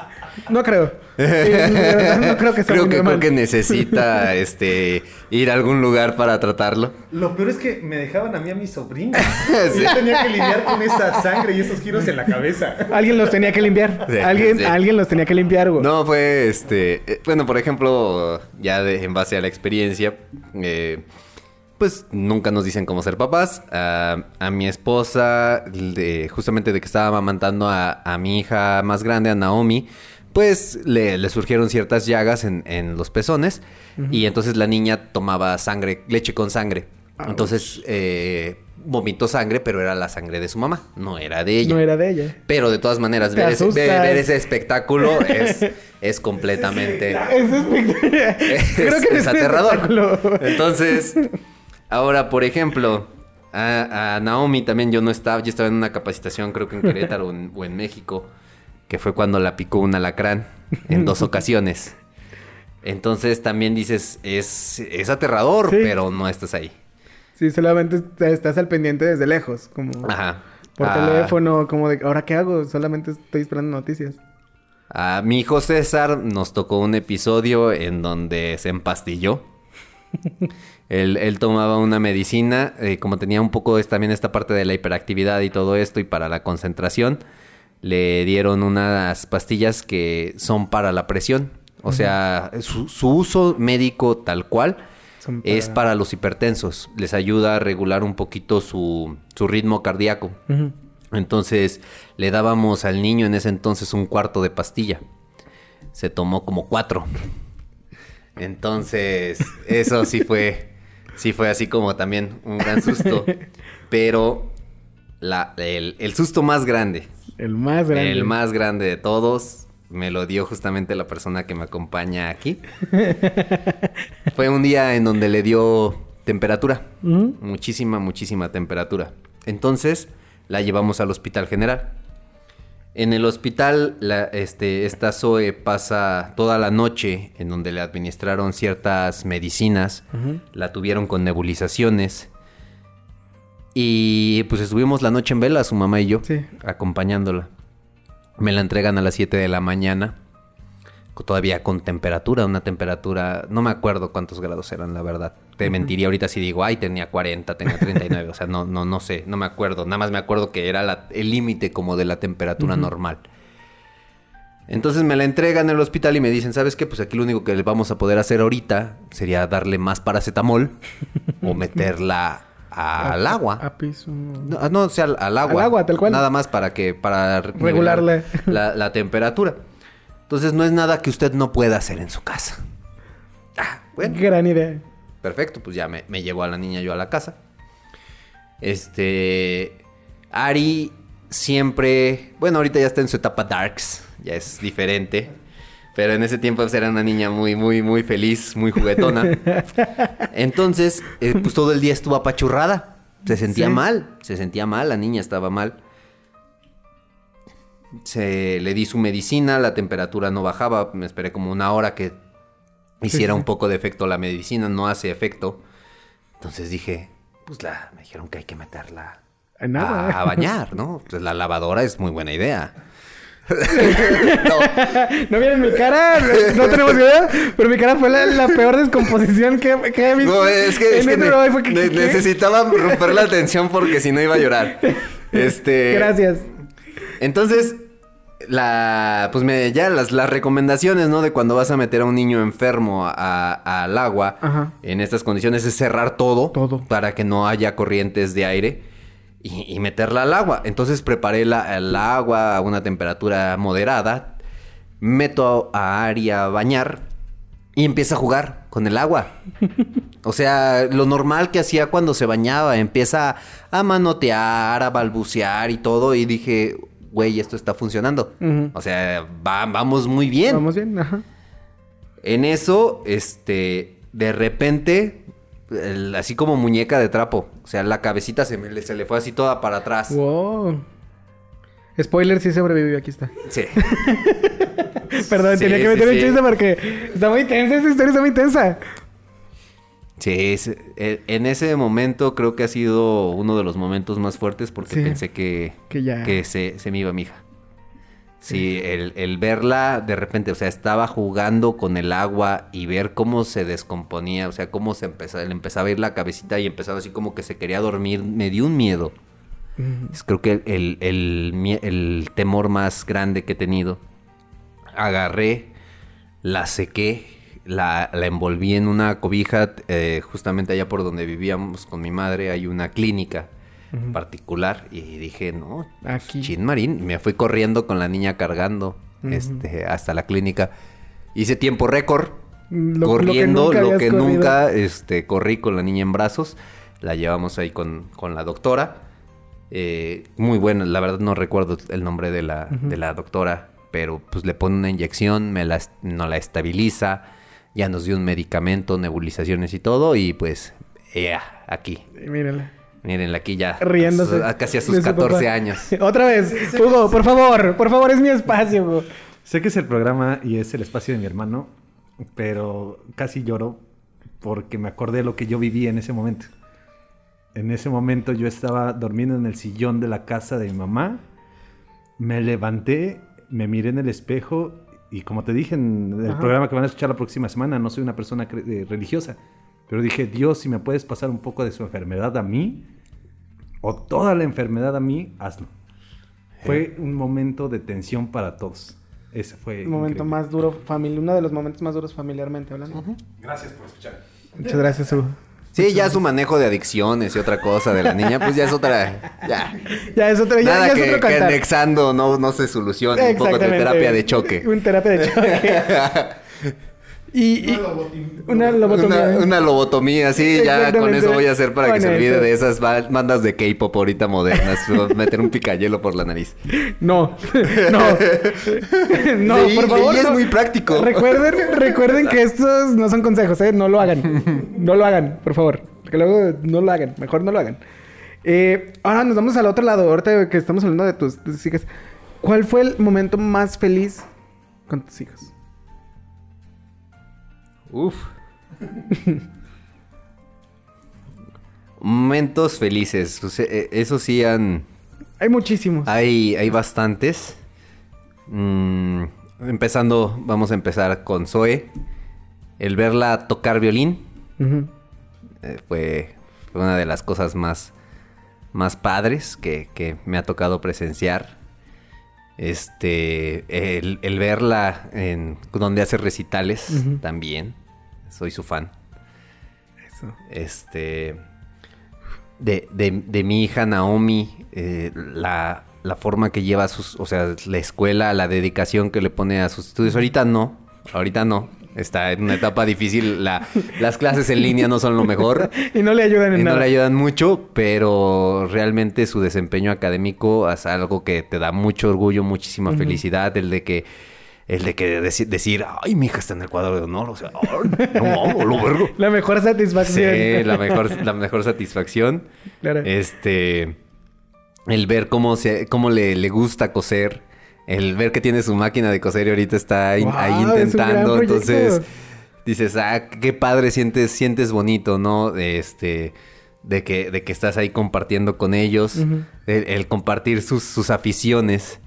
No creo. Verdad, no creo que sea Creo muy que, creo normal. que necesita este ir a algún lugar para tratarlo. Lo peor es que me dejaban a mí a mis sobrinos. Sí. Yo tenía que lidiar con esa sangre y esos giros en la cabeza. Alguien los tenía que limpiar. Sí, alguien, sí. alguien los tenía que limpiar, güey. No, fue este. eh, bueno, por ejemplo, ya de- en base a la experiencia, eh, pues nunca nos dicen cómo ser papás. A, a mi esposa, de- justamente de que estaba amamantando a, a mi hija más grande, a Naomi, pues le, le surgieron ciertas llagas en, en los pezones. Y entonces la niña tomaba sangre, leche con sangre. Ouch. Entonces eh, vomitó sangre, pero era la sangre de su mamá, no era de ella. No era de ella. Pero de todas maneras, ver ese, ver- ese espectáculo es, es completamente... Es espectacular. es, Creo que es un aterrador. Entonces, ahora, por ejemplo, a, a Naomi también yo no estaba, yo estaba en una capacitación, creo que en Querétaro o en, o en México, que fue cuando la picó un alacrán en dos ocasiones. Entonces también dices, es, es aterrador, Sí. pero no estás ahí. Sí, solamente est- estás al pendiente desde lejos, como Ajá. por Ah, teléfono, como de, ¿ahora qué hago? Solamente estoy esperando noticias. A mi hijo César nos tocó un episodio en donde se empastilló. él, él tomaba una medicina, eh, como tenía un poco es- también esta parte de la hiperactividad y todo esto, y para la concentración, le dieron unas pastillas que son para la presión. O sea, su, su uso médico tal cual es para los hipertensos. Les ayuda a regular un poquito su, su ritmo cardíaco. Entonces le dábamos al niño en ese entonces un cuarto de pastilla. Se tomó como cuatro. Entonces, eso sí fue, sí fue así como también un gran susto. Pero la, el, el susto más grande, El más grande. el más grande de todos, me lo dio justamente la persona que me acompaña aquí. fue un día en donde le dio temperatura muchísima, muchísima temperatura. Entonces, la llevamos al hospital general. En el hospital, la, este, esta Zoe pasa toda la noche en donde le administraron ciertas medicinas, la tuvieron con nebulizaciones. Y pues estuvimos la noche en vela, su mamá y yo, Sí. acompañándola. Me la entregan a las 7 de la mañana, todavía con temperatura, una temperatura, no me acuerdo cuántos grados eran, la verdad. Te mentiría ahorita si digo, ay, tenía 40, tenía 39, o sea, no, no, no sé, no me acuerdo. Nada más me acuerdo que era la- el límite como de la temperatura normal. Entonces me la entregan en el hospital y me dicen, ¿sabes qué? Pues aquí lo único que le vamos a poder hacer ahorita sería darle más paracetamol o meterla al agua. A piso. No, ah, no, o sea, al, al agua. Al agua, tal cual. Nada más para que, para re- Regularle. La, la temperatura. Entonces no es nada que usted no pueda hacer en su casa. Ah, bueno, Gran idea. perfecto. Pues ya me, me llevó a la niña yo a la casa. Este. Ari siempre. Bueno, ahorita ya está en su etapa darks. Ya es diferente. Pero en ese tiempo pues, era una niña muy, muy, muy feliz, muy juguetona. Entonces, eh, pues todo el día estuvo apachurrada. Se sentía Sí. mal. Se sentía mal, la niña estaba mal. Se le di su medicina, la temperatura no bajaba. Me esperé como una hora que hiciera sí. un poco de efecto la medicina, no hace efecto. Entonces dije, pues la, me dijeron que hay que meterla a, a bañar, ¿no? Pues la lavadora es muy buena idea. No miren mi cara, no tenemos idea, pero mi cara fue la, la peor descomposición que, que he visto. No, es que, es en que este ne- programa. Fue que- ne- ¿qué? necesitaba romper la tensión porque si no iba a llorar. Este. Gracias. Entonces, la, pues me, ya las, las recomendaciones, ¿no? De cuando vas a meter a un niño enfermo al agua, Ajá. en estas condiciones es cerrar todo, Todo. para que no haya corrientes de aire y, y meterla al agua. Entonces preparé la, el agua a una temperatura moderada, meto a Ari a bañar y empieza a jugar con el agua. O sea, lo normal que hacía cuando se bañaba, empieza a manotear, a balbucear y todo. Y dije, güey, esto está funcionando. O sea, va- vamos muy bien. Vamos bien, ajá. En eso, este, de repente, el- así como muñeca de trapo. O sea, la cabecita se, me, le- se le fue así toda para atrás. Wow. Spoiler, sí sobrevivió, aquí está. Sí. Perdón, Sí, tenía que sí, meter un sí. chiste porque está muy tensa, esa historia está muy tensa. Sí, es- e- en ese momento creo que ha sido uno de los momentos más fuertes porque pensé que, Que ya. que se, se me iba mi hija. Sí, el, el verla de repente, o sea, estaba jugando con el agua y ver cómo se descomponía, o sea, cómo se empezaba, le empezaba a ir la cabecita y empezaba así como que se quería dormir, me dio un miedo. Es creo que el, el- el temor más grande que he tenido. Agarré, la sequé, la, la envolví en una cobija, eh, justamente allá por donde vivíamos con mi madre hay una clínica Particular y dije, no, Aquí. Chin Marín, me fui corriendo con la niña cargando este, hasta la clínica. Hice tiempo récord, Lo- corriendo, lo habías que nunca, este, corrí con la niña en brazos. La llevamos ahí con, con la doctora. Eh, muy buena, la verdad no recuerdo el nombre de la, de la doctora, pero pues le pone una inyección, me la, no la estabiliza, ya nos dio un medicamento, nebulizaciones y todo, y pues, ya, aquí. Mírala. Mírenla aquí ya. Riéndose. a casi a de sus su 14 papá. años. Otra vez. Hugo, por favor, por favor, es mi espacio, Hugo. Sé que es el programa y es el espacio de mi hermano, pero casi lloro porque me acordé de lo que yo viví en ese momento. En ese momento yo estaba durmiendo en el sillón de la casa de mi mamá, me levanté, me miré en el espejo y como te dije en el Ajá. programa que van a escuchar la próxima semana, no soy una persona eh, religiosa, pero dije, Dios, si me puedes pasar un poco de su enfermedad a mí, o toda la enfermedad a mí, hazlo. Fue un momento de tensión para todos. Ese fue El momento increíble. más duro, familia, uno de los momentos más duros familiarmente hablando. Gracias por escuchar. Muchas gracias, Hugo. Sí, ya su manejo de adicciones y otra cosa de la niña, pues ya es otra. Ya. Ya es otro, ya, Nada ya que, es otro que anexando no, no se soluciona. Un poco de terapia de choque. Un terapia de choque. y, y- una lobotomía. Una, una lobotomía, sí, ya con eso voy a hacer para que se olvide eso. de esas ba- bandas de K-pop ahorita modernas. meter un picayelo por la nariz. No, no, no, Leí- por favor. es no. muy práctico. Recuerden, recuerden que estos no son consejos, ¿eh? No lo hagan. No lo hagan, por favor. Porque luego no lo hagan. Mejor no lo hagan. Eh, ahora nos vamos al otro lado, ahorita que estamos hablando de tus, de tus hijas. ¿Cuál fue el momento más feliz con tus hijos? Uf. Momentos felices. Eh, eso sí han... Hay muchísimos. Hay, hay bastantes. Mm, empezando, vamos a empezar con Zoe. El verla tocar violín eh, fue, fue una de las cosas más, más padres que, que me ha tocado presenciar. Este, el, el verla en donde hace recitales también. Soy su fan. Eso. Este. De, de- de mi hija Naomi, eh, la, la forma que lleva sus. O sea, la escuela, la dedicación que le pone a sus estudios. Ahorita no. Ahorita no. Está en una etapa difícil. La- las clases en línea no son lo mejor. Y no le ayudan en Y no le ayudan mucho, pero realmente su desempeño académico es algo que te da mucho orgullo, muchísima felicidad, el de que el de que deci- decir, ay, mi hija está en el cuadro de honor, o sea, no lo vergo. La mejor Sí, satisfacción. la mejor, la mejor satisfacción. Claro. Este, el ver cómo se, cómo le, le gusta coser, el ver que tiene su máquina de coser y ahorita está in- Wow, ahí intentando, entonces dices, ah, qué padre sientes, sientes bonito, ¿no? De Este, de que, de que estás ahí compartiendo con ellos, el, el compartir sus, sus aficiones,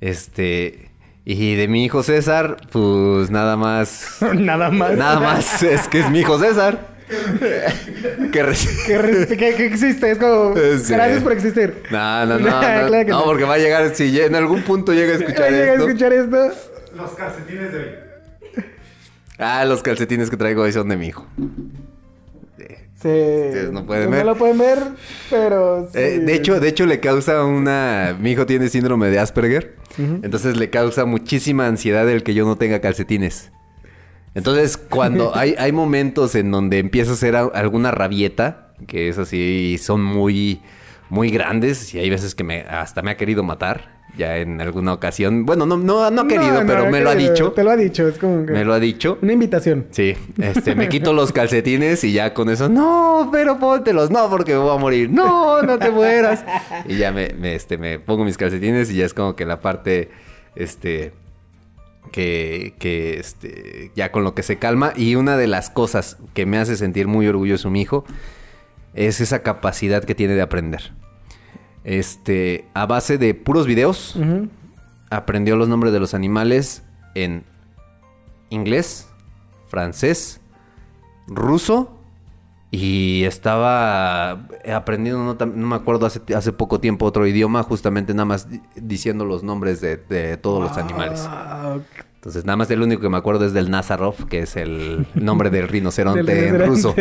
este, y de mi hijo César, pues nada más, Nada más. nada más es que es mi hijo César. que Que, res- que- que existe, es como. Sí. Gracias por existir. No, no, no. No, que no, no. porque va a llegar, si en algún punto llega a escuchar Llega a esto. escuchar esto. Los calcetines de hoy. Ah, los calcetines que traigo hoy son de mi hijo. Sí. Ustedes no pueden ver. lo pueden ver, pero. sí. Eh, de hecho, de hecho le causa una. Mi hijo tiene síndrome de Asperger. Entonces le causa muchísima ansiedad el que yo no tenga calcetines. Entonces, cuando hay, hay momentos en donde empieza a hacer a- alguna rabieta, que es así, son muy, muy grandes, y hay veces que me, hasta me ha querido matar, ya en alguna ocasión. Bueno, no, no, no ha querido, no, pero me lo ha dicho. Te lo ha dicho, es como que. Me lo ha dicho. Una invitación. Sí, este, me quito los calcetines y ya con eso, no, pero póntelos, no, porque me voy a morir, no, no te mueras. Y ya me, me, este, me pongo mis calcetines y ya es como que la parte, este, que, que, este, ya con lo que se calma. Y una de las cosas que me hace sentir muy orgulloso mi hijo es esa capacidad que tiene de aprender. Este, a base de puros videos, aprendió los nombres de los animales en inglés, francés, ruso y estaba aprendiendo, no, me acuerdo, hace, hace poco tiempo otro idioma, justamente nada más di- diciendo los nombres de, de todos los animales. Entonces, nada más el único que me acuerdo es del Nazarov, que es el nombre del rinoceronte Del en ruso.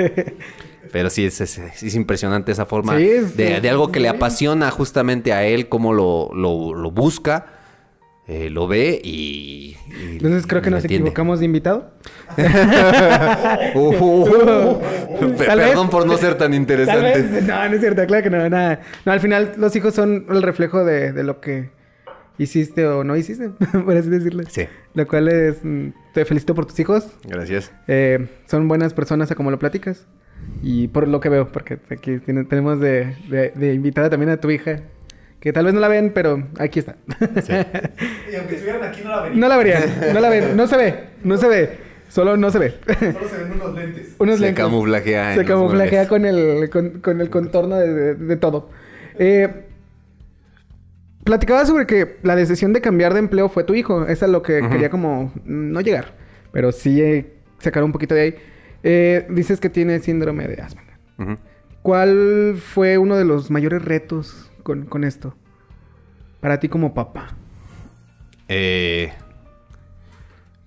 Pero sí, es, es- es impresionante esa forma Sí, de, de algo que le apasiona justamente a él, cómo lo, lo, lo busca, eh, lo ve y... y Entonces creo que nos equivocamos de invitado. Uh, uh, uh. Perdón vez- por no ser tan interesante. vez. No, no es cierto, claro que no, nada. No, al final los hijos son el reflejo de, de lo que hiciste o no hiciste, por así decirlo. Sí, Lo cual es. mm, Te felicito por tus hijos. gracias. Eh, son buenas personas a como lo platicas. Y por lo que veo, porque aquí tiene- tenemos de, de- de invitada también a tu hija. Que tal vez no la ven, pero aquí está. Y aunque estuvieran aquí no la verían. no la verían, no la ven, no se ve, no se ve. Solo no se ve. Solo se ven unos lentes. Unos Se lentes. camuflajea Se camuflajea con el, con, con el contorno de, de- de todo. Eh, platicaba sobre que la decisión de cambiar de empleo fue tu hijo. Eso es lo que quería como no llegar. Pero sí eh, sacar un poquito de ahí. Eh, dices que tiene síndrome de Asperger. ¿Cuál fue uno de los mayores retos con, con esto? Para ti como papá. Eh,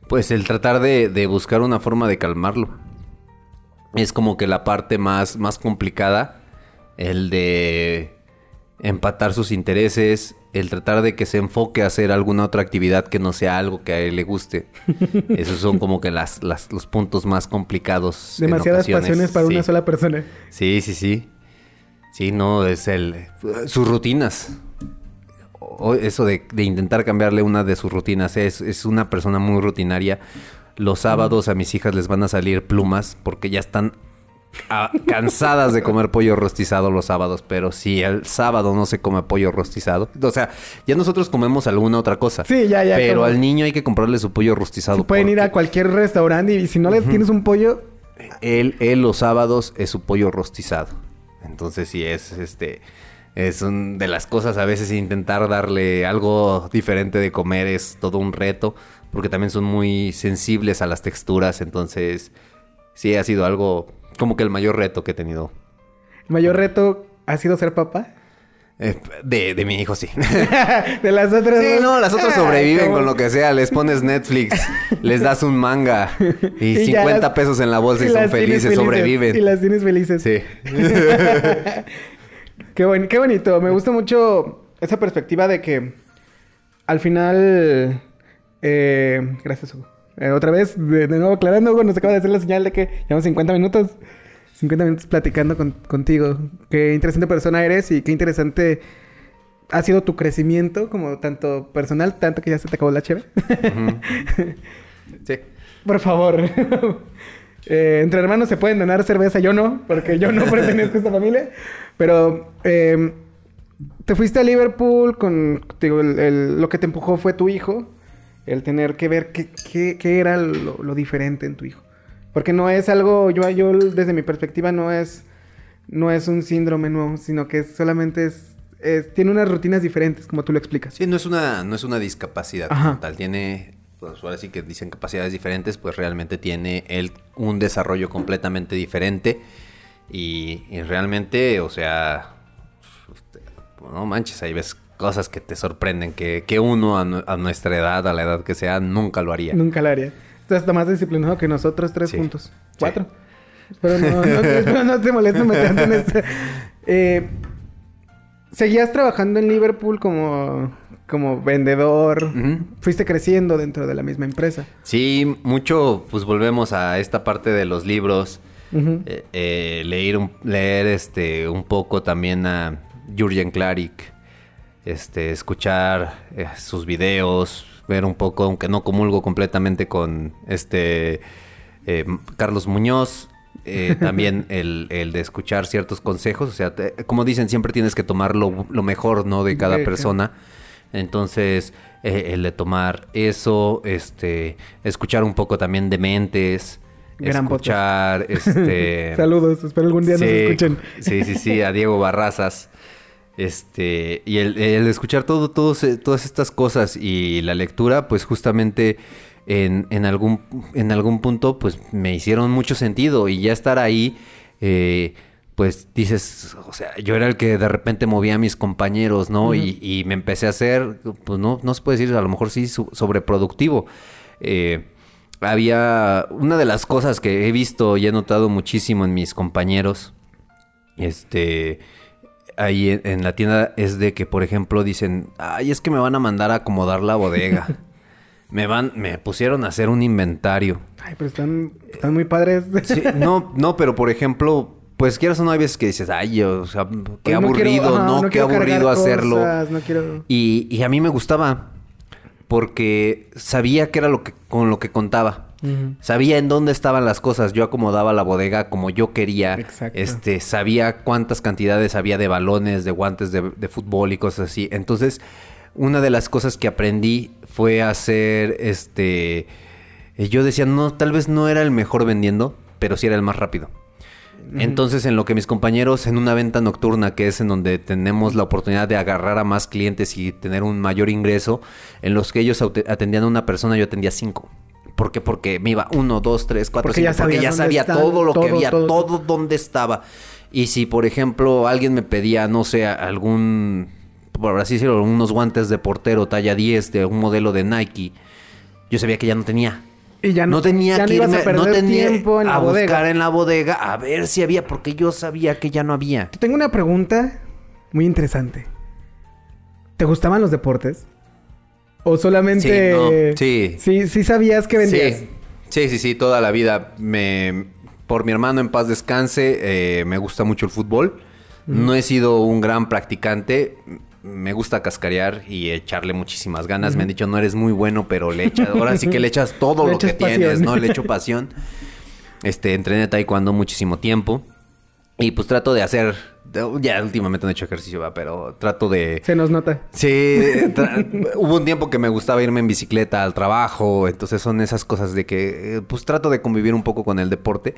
pues el tratar de, de buscar una forma de calmarlo. Es como que la parte más, más complicada. El de empatar sus intereses. El tratar de que se enfoque a hacer alguna otra actividad que no sea algo que a él le guste. Esos son como que las, las- los puntos más complicados. Demasiadas pasiones para una Sí. sola persona. Sí, sí, sí. Sí, no, es el... Sus rutinas. O- eso de, de intentar cambiarle una de sus rutinas. Es, es una persona muy rutinaria. Los sábados a mis hijas les van a salir plumas porque ya están cansadas de comer pollo rostizado los sábados, pero si el sábado no se come pollo rostizado, o sea, ya nosotros comemos alguna otra cosa. Sí, ya, ya. Pero como- al niño hay que comprarle su pollo rostizado. Si pueden ir a cualquier restaurante y si no le tienes un pollo, él, él los sábados es su pollo rostizado. Entonces sí es este es un de las cosas a veces intentar darle algo diferente de comer es todo un reto porque también son muy sensibles a las texturas, entonces sí ha sido algo como que el mayor reto que he tenido el mayor reto ha sido ser papá. Eh, de, de mi hijo, sí. de las otras. Sí, dos, no, las otras sobreviven con lo que sea. Les pones Netflix, les das un manga y, Y ya 50 las- pesos en la bolsa y, y son felices, sobreviven. Y las tienes felices. Sí. Qué, buen- qué bonito. Me gusta mucho esa perspectiva de que al final. eh, gracias, Hugo. Eh, otra vez, de, de nuevo aclarando, Hugo nos acaba de hacer la señal de que llevamos 50 minutos. 50 minutos platicando con- contigo. Qué interesante persona eres y qué interesante ha sido tu crecimiento, como tanto personal, tanto que ya se te acabó la cheve. Sí. Por favor. Eh, entre hermanos se pueden donar cerveza, yo no, porque yo no pertenezco a esta familia. Pero eh, te fuiste a Liverpool con. digo, el- el- lo que te empujó fue tu hijo. El tener que ver qué, qué- qué era lo, lo diferente en tu hijo. Porque no es algo. Yo, yo, desde mi perspectiva, no es. No es un síndrome nuevo, sino que solamente es. es- tiene unas rutinas diferentes, como tú lo explicas. Sí, no es una, no es una discapacidad Ajá. como tal. Tiene, pues ahora sí que dicen capacidades diferentes, pues realmente tiene él un desarrollo completamente diferente. Y, y realmente, o sea, no manches, ahí ves cosas que te sorprenden, que, que uno a, nu- a nuestra edad, a la edad que sea, nunca lo haría. Nunca la haría. Estás más disciplinado que nosotros tres Sí. juntos. Cuatro. Pero no, no, espero no te molestes meterte en esto. Eh, ¿Seguías trabajando en Liverpool como, como vendedor? Fuiste creciendo dentro de la misma empresa. Sí, mucho, pues volvemos a esta parte de los libros. Eh, eh, leer, un, leer este, un poco también a Jurgen Klarik, este, escuchar eh, sus videos, ver un poco, aunque no comulgo completamente con este eh, Carlos Muñoz, eh, también el, el de escuchar ciertos consejos, o sea, te- como dicen, siempre tienes que tomar lo, lo mejor, ¿no? De cada persona. Entonces, el de tomar eso, este, escuchar un poco también de mentes, Gran escuchar, este... Saludos, espero algún día nos sí, escuchen. Sí, sí, sí, a Diego Barrazas. Este, y el, el escuchar todo, todos, eh, todas estas cosas y la lectura, pues justamente en, en algún, en algún punto, pues me hicieron mucho sentido. Y ya estar ahí, eh, pues dices, o sea, yo era el que de repente movía a mis compañeros, ¿no? y, y me empecé a hacer, pues no, no se puede decir, a lo mejor sí, sobreproductivo. Eh, había una de las cosas que he visto y he notado muchísimo en mis compañeros, este, ahí en, en la tienda es de que, por ejemplo, dicen, ay, es que me van a mandar a acomodar la bodega. me van, me pusieron a hacer un inventario. Ay, pero están, están muy padres. Sí, no, no, pero por ejemplo, pues quieras o no, hay veces que dices, ay, o sea, qué Pues no quiero- aburrido, ajá, ¿no? qué aburrido hacerlo. cosas, no quiero... Y, y a mí me gustaba porque sabía que era lo que con lo que contaba. Sabía en dónde estaban las cosas. Yo acomodaba la bodega como yo quería. Exacto. Este, sabía cuántas cantidades había de balones, de guantes de, de fútbol y cosas así. Entonces, una de las cosas que aprendí fue hacer este. eh, Yo decía, no, tal vez no era el mejor vendiendo, pero sí era el más rápido. Entonces, en lo que mis compañeros en una venta nocturna, que es en donde tenemos la oportunidad de agarrar a más clientes y tener un mayor ingreso, en los que ellos atendían a una persona, yo atendía cinco. ¿Por qué? Porque me iba uno, dos, tres, cuatro, Porque cinco. ya porque sabías ya sabía están, todo lo que había, todo. todo, dónde estaba. Y si, por ejemplo, alguien me pedía, no sé, algún, por así decirlo, unos guantes de portero talla 10 de un modelo de Nike, yo sabía que ya no tenía. Y ya No tenía ya que a irme, no tenía tiempo en la a bodega. buscar en la bodega a ver si había, porque yo sabía que ya no había. Tengo una pregunta muy interesante. ¿Te gustaban los deportes? ¿O solamente... Sí, no, sí. Sí, sí sabías que vendías. Sí, sí, sí, sí, toda la vida. Me, por mi hermano en paz descanse, eh, me gusta mucho el fútbol. No he sido un gran practicante. Me gusta cascarear y echarle muchísimas ganas. Me han dicho, no eres muy bueno, pero le echas, ahora sí que le echas todo Le lo que pasión. tienes, ¿no? Le echo pasión. Este, entrené taekwondo muchísimo tiempo. Y pues trato de hacer. Ya últimamente no he hecho ejercicio, ¿va? pero trato de. Se nos nota. Sí, hubo un tiempo que me gustaba irme en bicicleta al trabajo. Entonces son esas cosas de que. eh, Pues trato de convivir un poco con el deporte.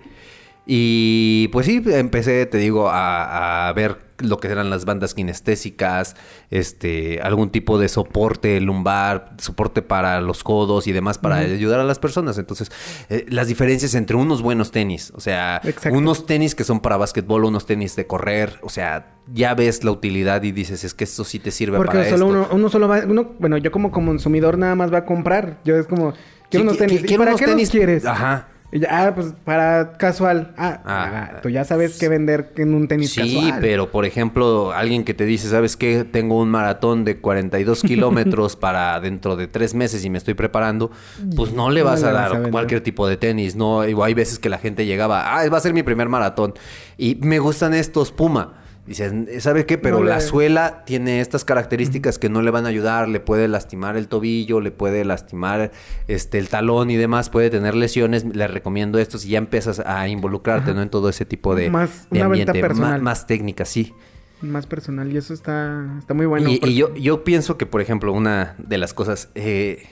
Y pues sí, empecé, te digo, a, a ver lo que eran las bandas kinestésicas, este, algún tipo de soporte lumbar, soporte para los codos y demás para ayudar a las personas. Entonces, eh, las diferencias entre unos buenos tenis, o sea, Exacto. unos tenis que son para básquetbol, unos tenis de correr, o sea, ya ves la utilidad y dices, es que esto sí te sirve Porque para solo esto. uno, uno solo va, uno, bueno, yo como consumidor nada más va a comprar. Yo es como, quiero Sí, unos tenis. ¿Y para unos qué tenis- los quieres? Ajá. Y ya, ah, pues para casual. Ah, Ah. ah, tú ya sabes qué vender en un tenis Sí, casual. pero por ejemplo, alguien que te dice, ¿sabes qué? Tengo un maratón de 42 kilómetros para dentro de tres meses y me estoy preparando, pues no le No vas le a vas dar a cualquier tipo de tenis, ¿no? Hay veces que la gente llegaba, ah, va a ser mi primer maratón y me gustan estos Puma. Dicen, ¿sabe qué? Pero No le- la suela tiene estas características que no le van a ayudar, le puede lastimar el tobillo, le puede lastimar este el talón y demás, puede tener lesiones. Le recomiendo esto si ya empiezas a involucrarte, ¿no? En todo ese tipo de, Más- de ambiente, personal. Más, más técnica, sí. Más personal. Y eso está, está muy bueno. y, yo, yo pienso que, por ejemplo, una de las cosas, eh,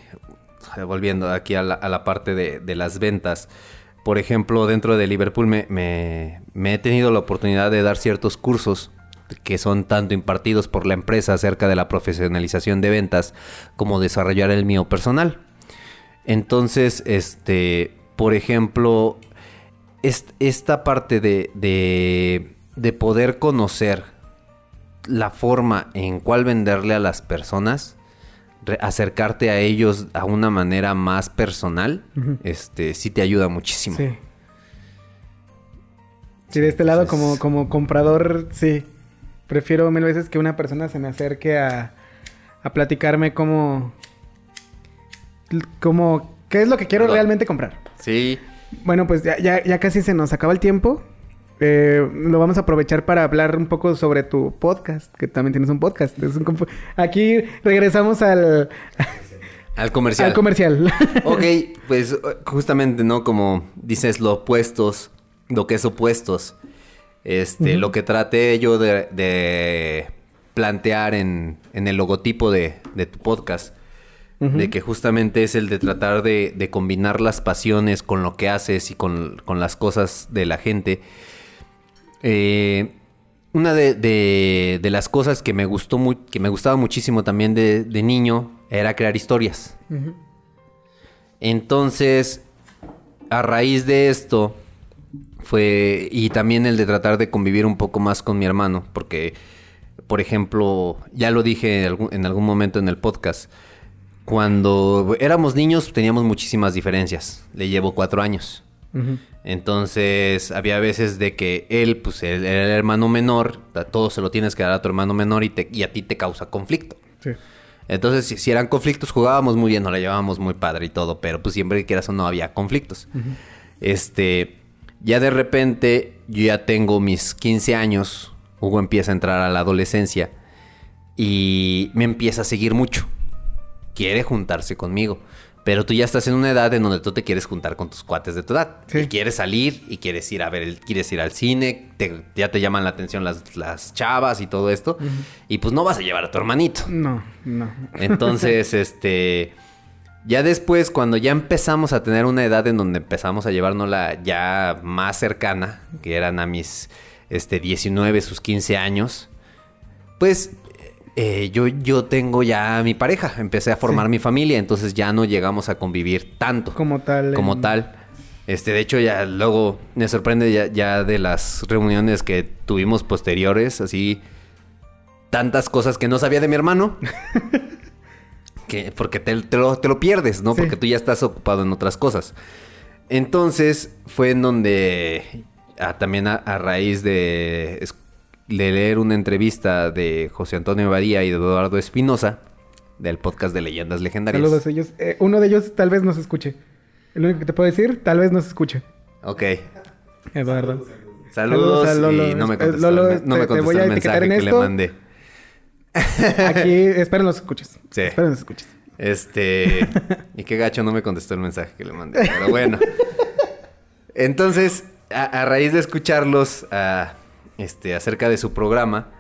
volviendo aquí a la, a la parte de, de las ventas, por ejemplo, dentro de Liverpool me, he tenido la oportunidad de dar ciertos cursos que son tanto impartidos por la empresa acerca de la profesionalización de ventas como desarrollar el mío personal. Entonces, este, por ejemplo, est- esta parte de, de, de poder conocer la forma en cual venderle a las personas, acercarte a ellos a una manera más personal, Ujú. este, sí te ayuda muchísimo. Sí. Sí, de este lado entonces- como, como comprador, sí. Prefiero mil veces que una persona se me acerque a, a platicarme cómo, cómo, qué es lo que quiero Perdón. realmente comprar. Sí. Bueno, pues ya, ya, ya casi se nos acaba el tiempo. Eh, lo vamos a aprovechar para hablar un poco sobre tu podcast, que también tienes un podcast. Es un Aquí regresamos al, Al comercial. al comercial. ok, pues justamente, ¿no? Como dices, lo opuestos, lo que es opuestos. Este, lo que traté yo de, de plantear en, en el logotipo de, de tu podcast. De que justamente es el de tratar de, de combinar las pasiones con lo que haces y con, con las cosas de la gente. Eh, una de, de- de las cosas que me gustó que me gustaba muchísimo también de, de niño era crear historias. Entonces, a raíz de esto, fue. Y también el de tratar de convivir un poco más con mi hermano. Porque, por ejemplo, ya lo dije en algún, en algún momento en el podcast. Cuando éramos niños teníamos muchísimas diferencias. Le llevo cuatro años. Entonces, había veces de que él, pues, él era el hermano menor, a todo se lo tienes que dar a tu hermano menor y, te- y a ti te causa conflicto. Sí. Entonces, si, si eran conflictos, jugábamos muy bien, nos la llevábamos muy padre y todo, pero pues siempre que quieras o no había conflictos. Este, ya de repente, yo ya tengo mis 15 años, Hugo empieza a entrar a la adolescencia y me empieza a seguir mucho. Quiere juntarse conmigo. Pero tú ya estás en una edad en donde tú te quieres juntar con tus cuates de tu edad. Sí. Y quieres salir y quieres ir a ver, el, quieres ir al cine, te- ya te llaman la atención las, las chavas y todo esto. Y pues no vas a llevar a tu hermanito. No, no. Entonces, este. Ya después, cuando ya empezamos a tener una edad en donde empezamos a llevárnosla ya más cercana, que eran a mis este, 19, sus 15 años, pues eh, yo, yo tengo ya mi pareja, empecé a formar Sí. mi familia, entonces ya no llegamos a convivir tanto Como tal. como en- tal. Este, de hecho, ya luego me sorprende ya, ya de las reuniones que tuvimos posteriores, así tantas cosas que no sabía de mi hermano. que, porque te, te lo, te lo pierdes, ¿no? Sí. Porque tú ya estás ocupado en otras cosas. Entonces, fue en donde ah, también a, a raíz de leer una entrevista de José Antonio Badía y de Eduardo Espinosa, del podcast de Leyendas Legendarias. Saludos a ellos. Eh, uno de ellos tal vez nos escuche. El único que te puedo decir, tal vez nos escuche. Ok. Eduardo. Saludos, Saludos a Lolo. y no me Eh, contestó, Lolo, el, me- no te- me contestó el mensaje en que le esto. mandé. Aquí, espero los escuches. Sí. Espero los escuches. Este, y qué gacho no me contestó el mensaje que le mandé, pero bueno. Entonces, a, a raíz de escucharlos a, este, acerca de su programa,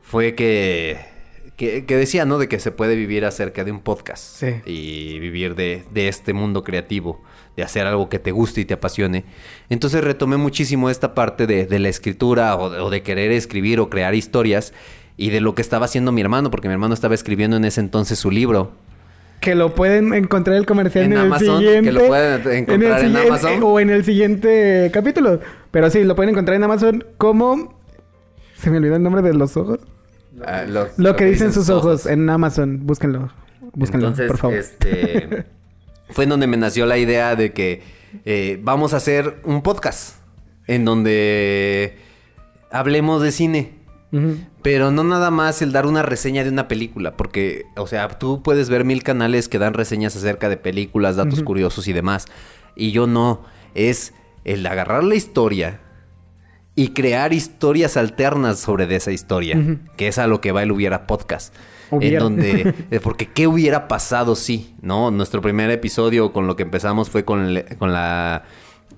fue que, que, que decía, ¿no? De que se puede vivir acerca de un podcast. Sí. Y vivir de, de este mundo creativo, de hacer algo que te guste y te apasione. Entonces retomé muchísimo esta parte de, de la escritura o de, o de querer escribir o crear historias y de lo que estaba haciendo mi hermano, porque mi hermano estaba escribiendo en ese entonces su libro. Que lo pueden encontrar el comercial en, En el Amazon, siguiente. que lo pueden encontrar el en siguiente- Amazon. O en el siguiente capítulo. Pero sí, lo pueden encontrar en Amazon como. Se me olvidó el nombre de los ojos. Ah, lo, Lo, que, dicen sus ojos. en Amazon. Búsquenlo. Búsquenlo, Entonces, por favor. este, fue en donde me nació la idea de que eh, vamos a hacer un podcast en donde hablemos de cine. Pero no nada más el dar una reseña de una película, porque, o sea, tú puedes ver mil canales que dan reseñas acerca de películas, datos curiosos y demás. Y yo no, es el agarrar la historia y crear historias alternas sobre de esa historia, que es a lo que va el Hubiera Podcast. Hubiera. En donde, eh, porque ¿qué hubiera pasado si, no? Nuestro primer episodio con lo que empezamos fue con, le- con la,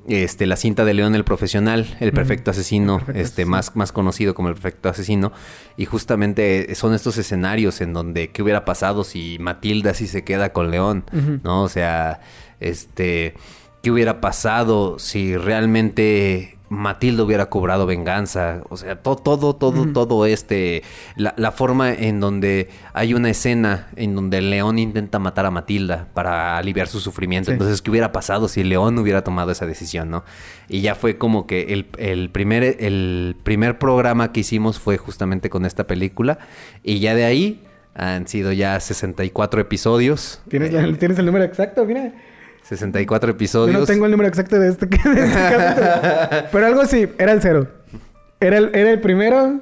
este, la cinta de León el Profesional, el perfecto asesino, perfecto este, asesino. más, más conocido como el perfecto asesino. Y justamente son estos escenarios en donde, ¿qué hubiera pasado si Matilda sí se queda con León? ¿No? O sea, este, ¿qué hubiera pasado si realmente Matilda hubiera cobrado venganza? O sea, to- todo, todo, Ujú. todo este, la, la forma en donde hay una escena en donde León intenta matar a Matilda para aliviar su sufrimiento. Sí. Entonces, ¿qué hubiera pasado si León hubiera tomado esa decisión, no? Y ya fue como que el, el primer, el primer programa que hicimos fue justamente con esta película. Y ya de ahí han sido ya 64 episodios. ¿Tienes, Eh, la- ¿Tienes el número exacto? Mira. 64 Yo episodios. no tengo el número exacto de este, de este capítulo. Pero algo sí, era el cero. Era el, era el primero.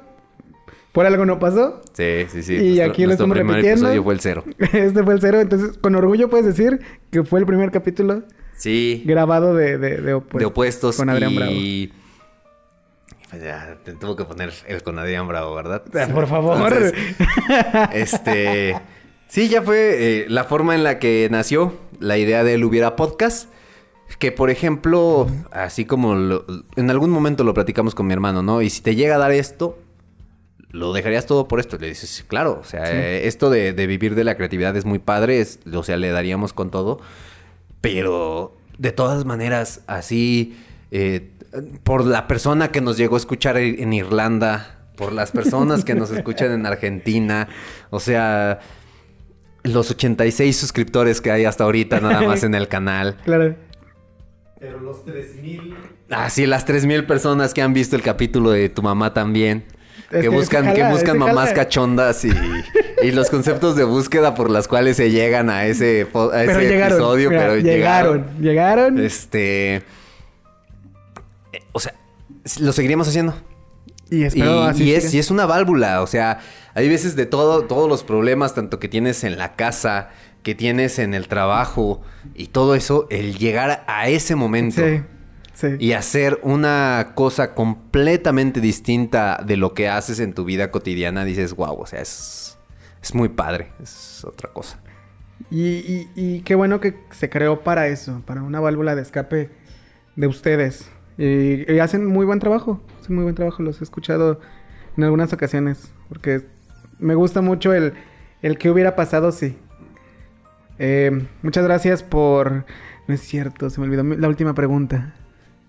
Por algo no pasó. Sí, sí, sí. Y aquí lo estamos repitiendo. episodio fue el cero. Este fue el cero. Entonces, con orgullo puedes decir que fue el primer capítulo Sí. grabado de, de, de opuestos. de opuestos. Con Adrián y... Bravo. y pues ya, te tuvo que poner el con Adrián Bravo, ¿verdad? Ah, Por favor. Entonces, este. Sí, ya fue eh, la forma en la que nació la idea del Hubiera Podcast. Que, por ejemplo, así como lo- en algún momento lo platicamos con mi hermano, ¿no? Y si te llega a dar esto, ¿lo dejarías todo por esto? Le dices, claro, o sea, Sí. eh, esto de, de vivir de la creatividad es muy padre, es- o sea, le daríamos con todo. Pero, de todas maneras, así, eh, por la persona que nos llegó a escuchar en en Irlanda, por las personas que nos escuchan en Argentina, o sea, los 86 suscriptores que hay hasta ahorita nada más en el canal. Claro. Pero los 3000. Ah, sí, las 3000 personas que han visto el capítulo de tu mamá también. Es que, que buscan, que buscan mamás jala. cachondas y, y los conceptos de búsqueda por las cuales se llegan a ese, Pero llegaron. episodio. mira, pero llegaron. Llegaron. Este. eh, O sea, lo seguiríamos haciendo. Y Y, espero así y es, y es una válvula, o sea, hay veces de todo, todos los problemas, tanto que tienes en la casa, que tienes en el trabajo y todo eso, el llegar a ese momento Sí. Sí. y hacer una cosa completamente distinta de lo que haces en tu vida cotidiana, dices, wow, o sea, es, es muy padre, es otra cosa. Y, y- y qué bueno que se creó para eso, para una válvula de escape de ustedes. Y, y hacen muy buen trabajo, muy buen trabajo, los he escuchado en algunas ocasiones, porque me gusta mucho el, el que hubiera pasado, sí. Eh, muchas gracias por... No es cierto, se me olvidó la última pregunta.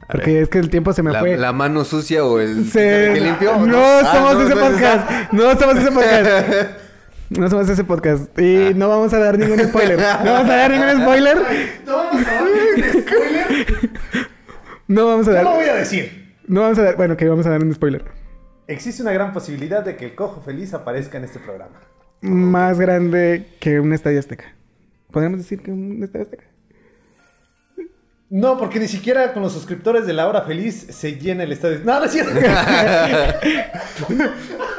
A Porque ver. es que el tiempo se me La, fue. la mano sucia o el Se- que limpió. No, Ah, somos no, ese no es podcast. No somos ese podcast. No somos ese podcast. Ah. Y no vamos a dar ningún spoiler. No vamos a dar ningún spoiler. No vamos a Yo dar. lo voy a decir. No vamos a dar. Bueno, que vamos a dar un spoiler. Existe una gran posibilidad de que el cojo feliz aparezca en este programa. Más grande que un estadio azteca. ¿Podríamos decir que un estadio azteca? No, porque ni siquiera con los suscriptores de la hora feliz se llena el estadio. No, no es cierto.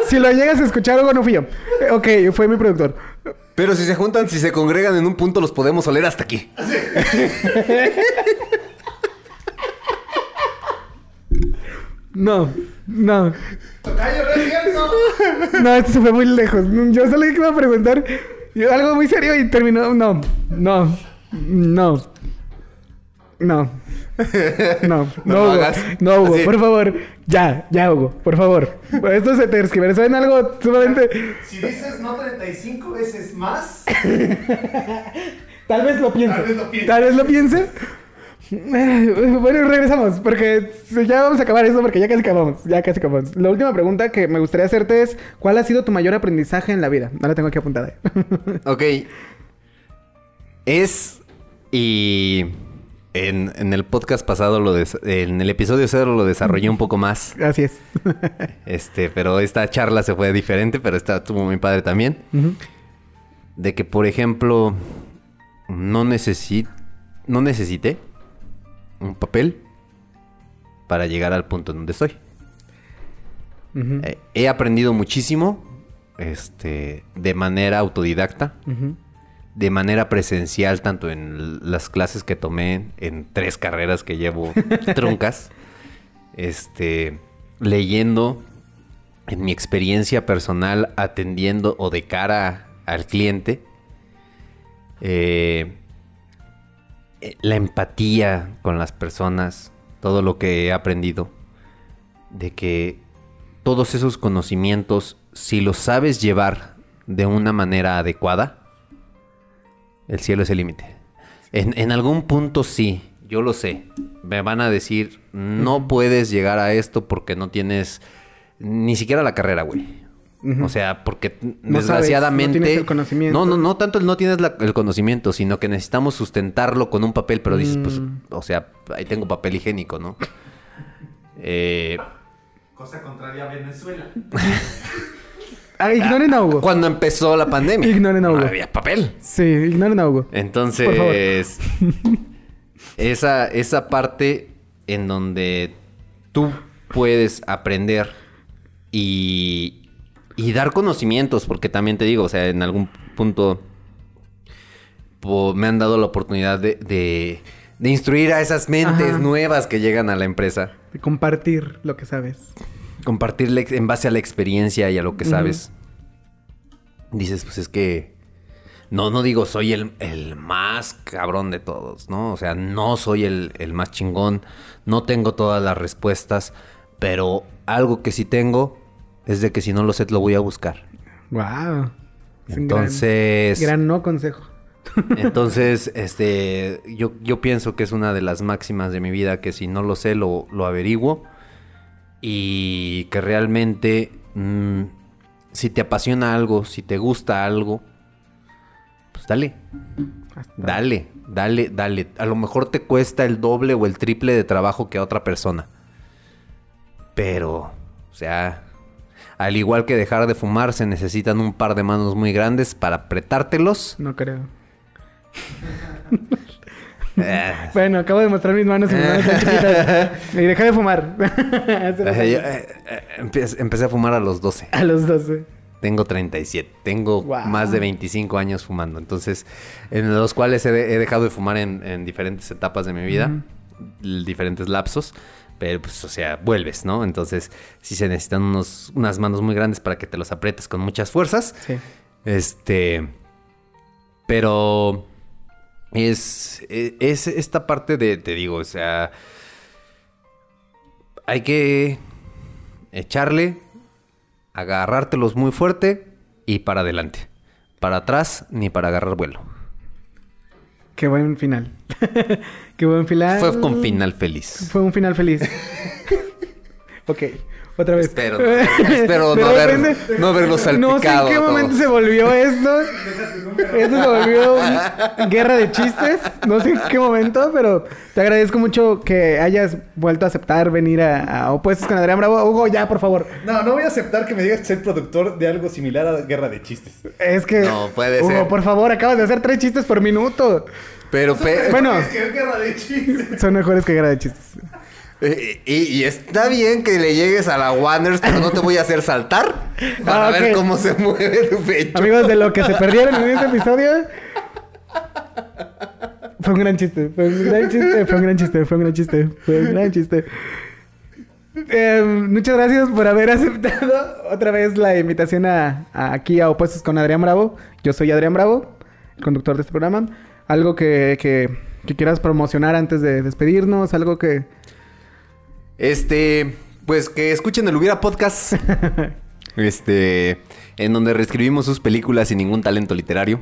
Si lo llegas a escuchar, Hugo, no fui yo. Ok, fue mi productor. Pero si se juntan, si se congregan en un punto, los podemos oler hasta aquí. No, no. Tocayo, no es cierto. No, esto se fue muy lejos. Yo solo iba a preguntar algo muy serio y terminó. No, no, no. No. No, no, No Hugo. hagas. No, Hugo, Así. por favor. Ya, ya, Hugo, por favor. Esto se tergiversó en algo sumamente. Si dices no 35 veces más, Tal vez lo piense. Tal vez lo piense. Tal vez lo piense. Eh, Bueno, regresamos, porque ya vamos a acabar eso, porque ya casi acabamos, ya casi acabamos. La última pregunta que me gustaría hacerte es, ¿cuál ha sido tu mayor aprendizaje en la vida? No la tengo aquí apuntada. Ok. Es. Y. En, en el podcast pasado, lo des- en el episodio cero lo desarrollé un poco más. Así es. Este, pero esta charla se fue diferente, pero esta estuvo muy padre también. De que, por ejemplo, no necesi- no necesité un papel para llegar al punto en donde estoy. Eh, he aprendido muchísimo, este, de manera autodidacta, de manera presencial, tanto en las clases que tomé en tres carreras que llevo truncas, este, leyendo, en mi experiencia personal, atendiendo o de cara al cliente, eh, la empatía con las personas, todo lo que he aprendido, de que todos esos conocimientos, si los sabes llevar de una manera adecuada, el cielo es el límite. En, algún punto sí, yo lo sé. Me van a decir, no puedes llegar a esto porque no tienes ni siquiera la carrera, güey. O sea, porque No sabes, desgraciadamente... no tienes el conocimiento. No, no, no tanto el no tienes la- el conocimiento, sino que necesitamos sustentarlo con un papel, pero dices, pues, Mm. o sea, ahí tengo papel higiénico, ¿no? Eh, cosa contraria a Venezuela. Ah, ignoren a Hugo. cuando empezó la pandemia, Ignoren a no Hugo. había papel. Sí, ignoren a Hugo. Entonces, esa, esa parte en donde tú puedes aprender y, y dar conocimientos, porque también te digo, o sea, en algún punto po- me han dado la oportunidad de, de- de instruir a esas mentes Ajá. nuevas que llegan a la empresa. De compartir lo que sabes. Compartirle en base a la experiencia y a lo que sabes. Dices, pues es que. No, no digo soy el, el más cabrón de todos, ¿no? O sea, no soy el, el más chingón. No tengo todas las respuestas. Pero algo que sí tengo es de que si no lo sé, lo voy a buscar. Wow. Entonces. Gran no consejo. Entonces, este, yo, yo pienso que es una de las máximas de mi vida, que si no lo sé, lo, lo averiguo. Y que realmente, mm, si te apasiona algo, si te gusta algo, pues dale, Hasta- dale, dale, dale. A lo mejor te cuesta el doble o el triple de trabajo que a otra persona. Pero, o sea, al igual que dejar de fumar, se necesitan un par de manos muy grandes para apretártelos. No creo. Eh, Bueno, acabo de mostrar mis manos y mis manos chiquitas. Y dejé de fumar. Eh, yo, eh, empe- empecé a fumar a los 12. A los 12. Tengo 37. Tengo más de 25 años fumando. Entonces, en los cuales he, de- he dejado de fumar en, en diferentes etapas de mi vida. Diferentes lapsos. Pero, pues, o sea, vuelves, ¿no? Entonces, sí se necesitan unos, unas manos muy grandes para que te los aprietes con muchas fuerzas. Sí. Este. Pero. Es. e- Es esta parte de. Te digo, o sea. Hay que. Echarle. Agarrártelos muy fuerte. Y para adelante. Para atrás, ni para agarrar vuelo. Qué buen final. Qué buen final. Fue con final feliz. Fue un final feliz. ok, otra vez. Espero, espero no haber- repente- no haberlo No sé en salpicado qué a momento se volvió esto. Esto se volvió una guerra de chistes. No sé en qué momento, pero te agradezco mucho que hayas vuelto a aceptar venir a, a Opuestos con Adrián Bravo. Hugo, ya, por favor. No, no voy a aceptar que me digas que soy productor de algo similar a Guerra de Chistes. Es que. No, puede Hugo, ser. por favor, acabas de hacer tres chistes por minuto. Pero, pe- Bueno. Que Guerra de Chistes. Son mejores que guerra de chistes. Y, y está bien que le llegues a la Wonders, pero no te voy a hacer saltar para Ah, ver cómo se mueve tu pecho. Amigos, de lo que se perdieron en este episodio. Fue un gran chiste, fue un gran chiste, fue un gran chiste, fue un gran chiste, fue un gran chiste. Eh, muchas gracias por haber aceptado otra vez la invitación a, a- aquí a Opuestos con Adrián Bravo. Yo soy Adrián Bravo, el conductor de este programa. Algo que, que que quieras promocionar antes de despedirnos, algo que... Este, pues que escuchen el Hubiera Podcast. este, en donde reescribimos sus películas sin ningún talento literario.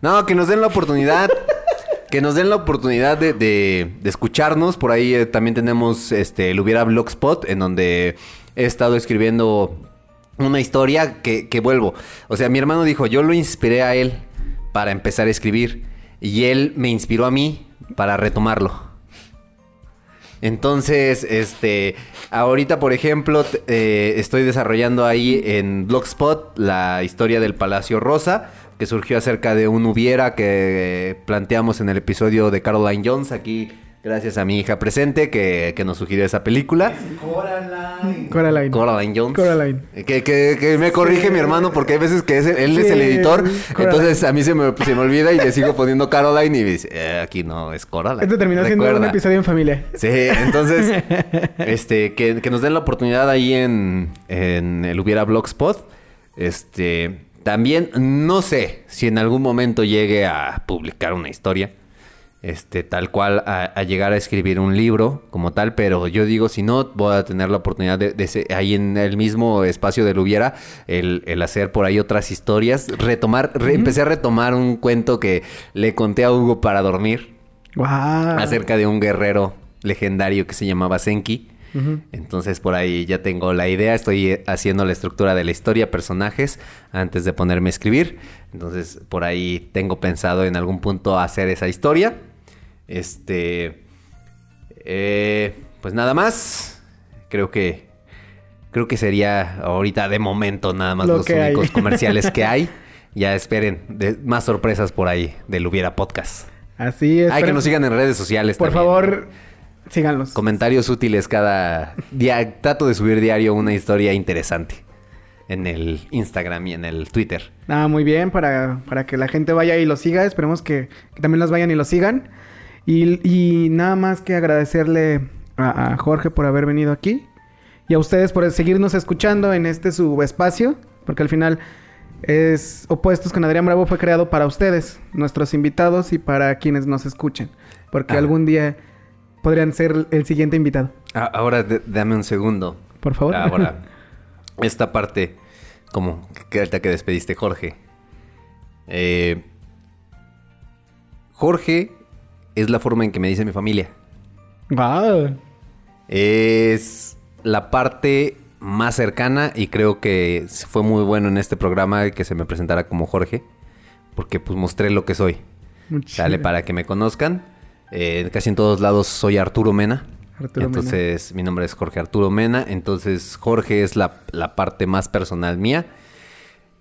No, que nos den la oportunidad. que nos den la oportunidad de, de- de escucharnos. Por ahí eh, también tenemos este, el Hubiera Blogspot, en donde he estado escribiendo una historia que, que vuelvo. O sea, mi hermano dijo, yo lo inspiré a él para empezar a escribir. Y él me inspiró a mí para retomarlo. Entonces, este, ahorita, por ejemplo, eh, estoy desarrollando ahí en Blogspot la historia del Palacio Rosa, que surgió acerca de un hubiera que eh, planteamos en el episodio de Caroline Jones, aquí gracias a mi hija presente que, que nos sugirió esa película. Coraline. Coraline Jones. Coraline. Que, que- que me corrige mi hermano porque hay veces que es- él es el editor. Coraline. Entonces a mí se me, se me olvida y le sigo poniendo Caroline y me dice, "Eh, aquí no es Coraline. Este terminó siendo un Recuerda". episodio en familia. Sí, entonces, este, que, que nos den la oportunidad ahí en, en el Hubiera Blogspot. Este, también no sé si en algún momento llegue a publicar una historia. Este, tal cual, a, a llegar a escribir un libro como tal, pero yo digo, si no, voy a tener la oportunidad de, de ahí en el mismo espacio del Hubiera, el, el hacer por ahí otras historias, retomar, re- empecé a retomar un cuento que le conté a Hugo para dormir Wow. acerca de un guerrero legendario que se llamaba Senki. Entonces por ahí ya tengo la idea, estoy eh, haciendo la estructura de la historia, personajes, antes de ponerme a escribir. Entonces por ahí tengo pensado en algún punto hacer esa historia. Este... eh, pues nada más. Creo que... Creo que sería ahorita de momento nada más Lo los hay. únicos comerciales que hay. Ya esperen de- más sorpresas por ahí del Hubiera Podcast. Así es. Hay que nos sigan en redes sociales Por también. favor, síganlos. Comentarios útiles cada día. Trato de subir diario una historia interesante. En el Instagram y en el Twitter. Ah, muy bien, para, para que la gente vaya y lo siga. Esperemos que, que también los vayan y lo sigan. Y, y nada más que agradecerle a, a Jorge por haber venido aquí. Y a ustedes por seguirnos escuchando en este su espacio. Porque al final es Opuestos con Adrián Bravo fue creado para ustedes, nuestros invitados y para quienes nos escuchen. Porque Ah. algún día podrían ser el siguiente invitado. Ah, ahora dame un segundo. Por favor. Ahora, esta parte, como que ahorita que despediste, Jorge. Eh, Jorge es la forma en que me dice mi familia. Wow. Es la parte más cercana y creo que fue muy bueno en este programa que se me presentara como Jorge, porque pues mostré lo que soy. Sale para que me conozcan. Eh, casi en todos lados soy Arturo Mena. Arturo Mena. entonces mi nombre es Jorge Arturo Mena. Entonces Jorge es la, la parte más personal mía.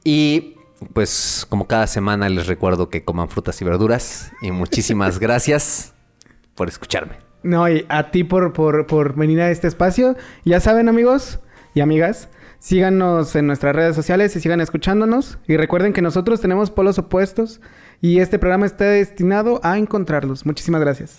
Y pues como cada semana les recuerdo que coman frutas y verduras. Y muchísimas gracias por escucharme. No, y a ti por, por, por venir a este espacio. Ya saben, amigos y amigas, síganos en nuestras redes sociales y sigan escuchándonos. Y recuerden que nosotros tenemos polos opuestos y este programa está destinado a encontrarlos. Muchísimas gracias.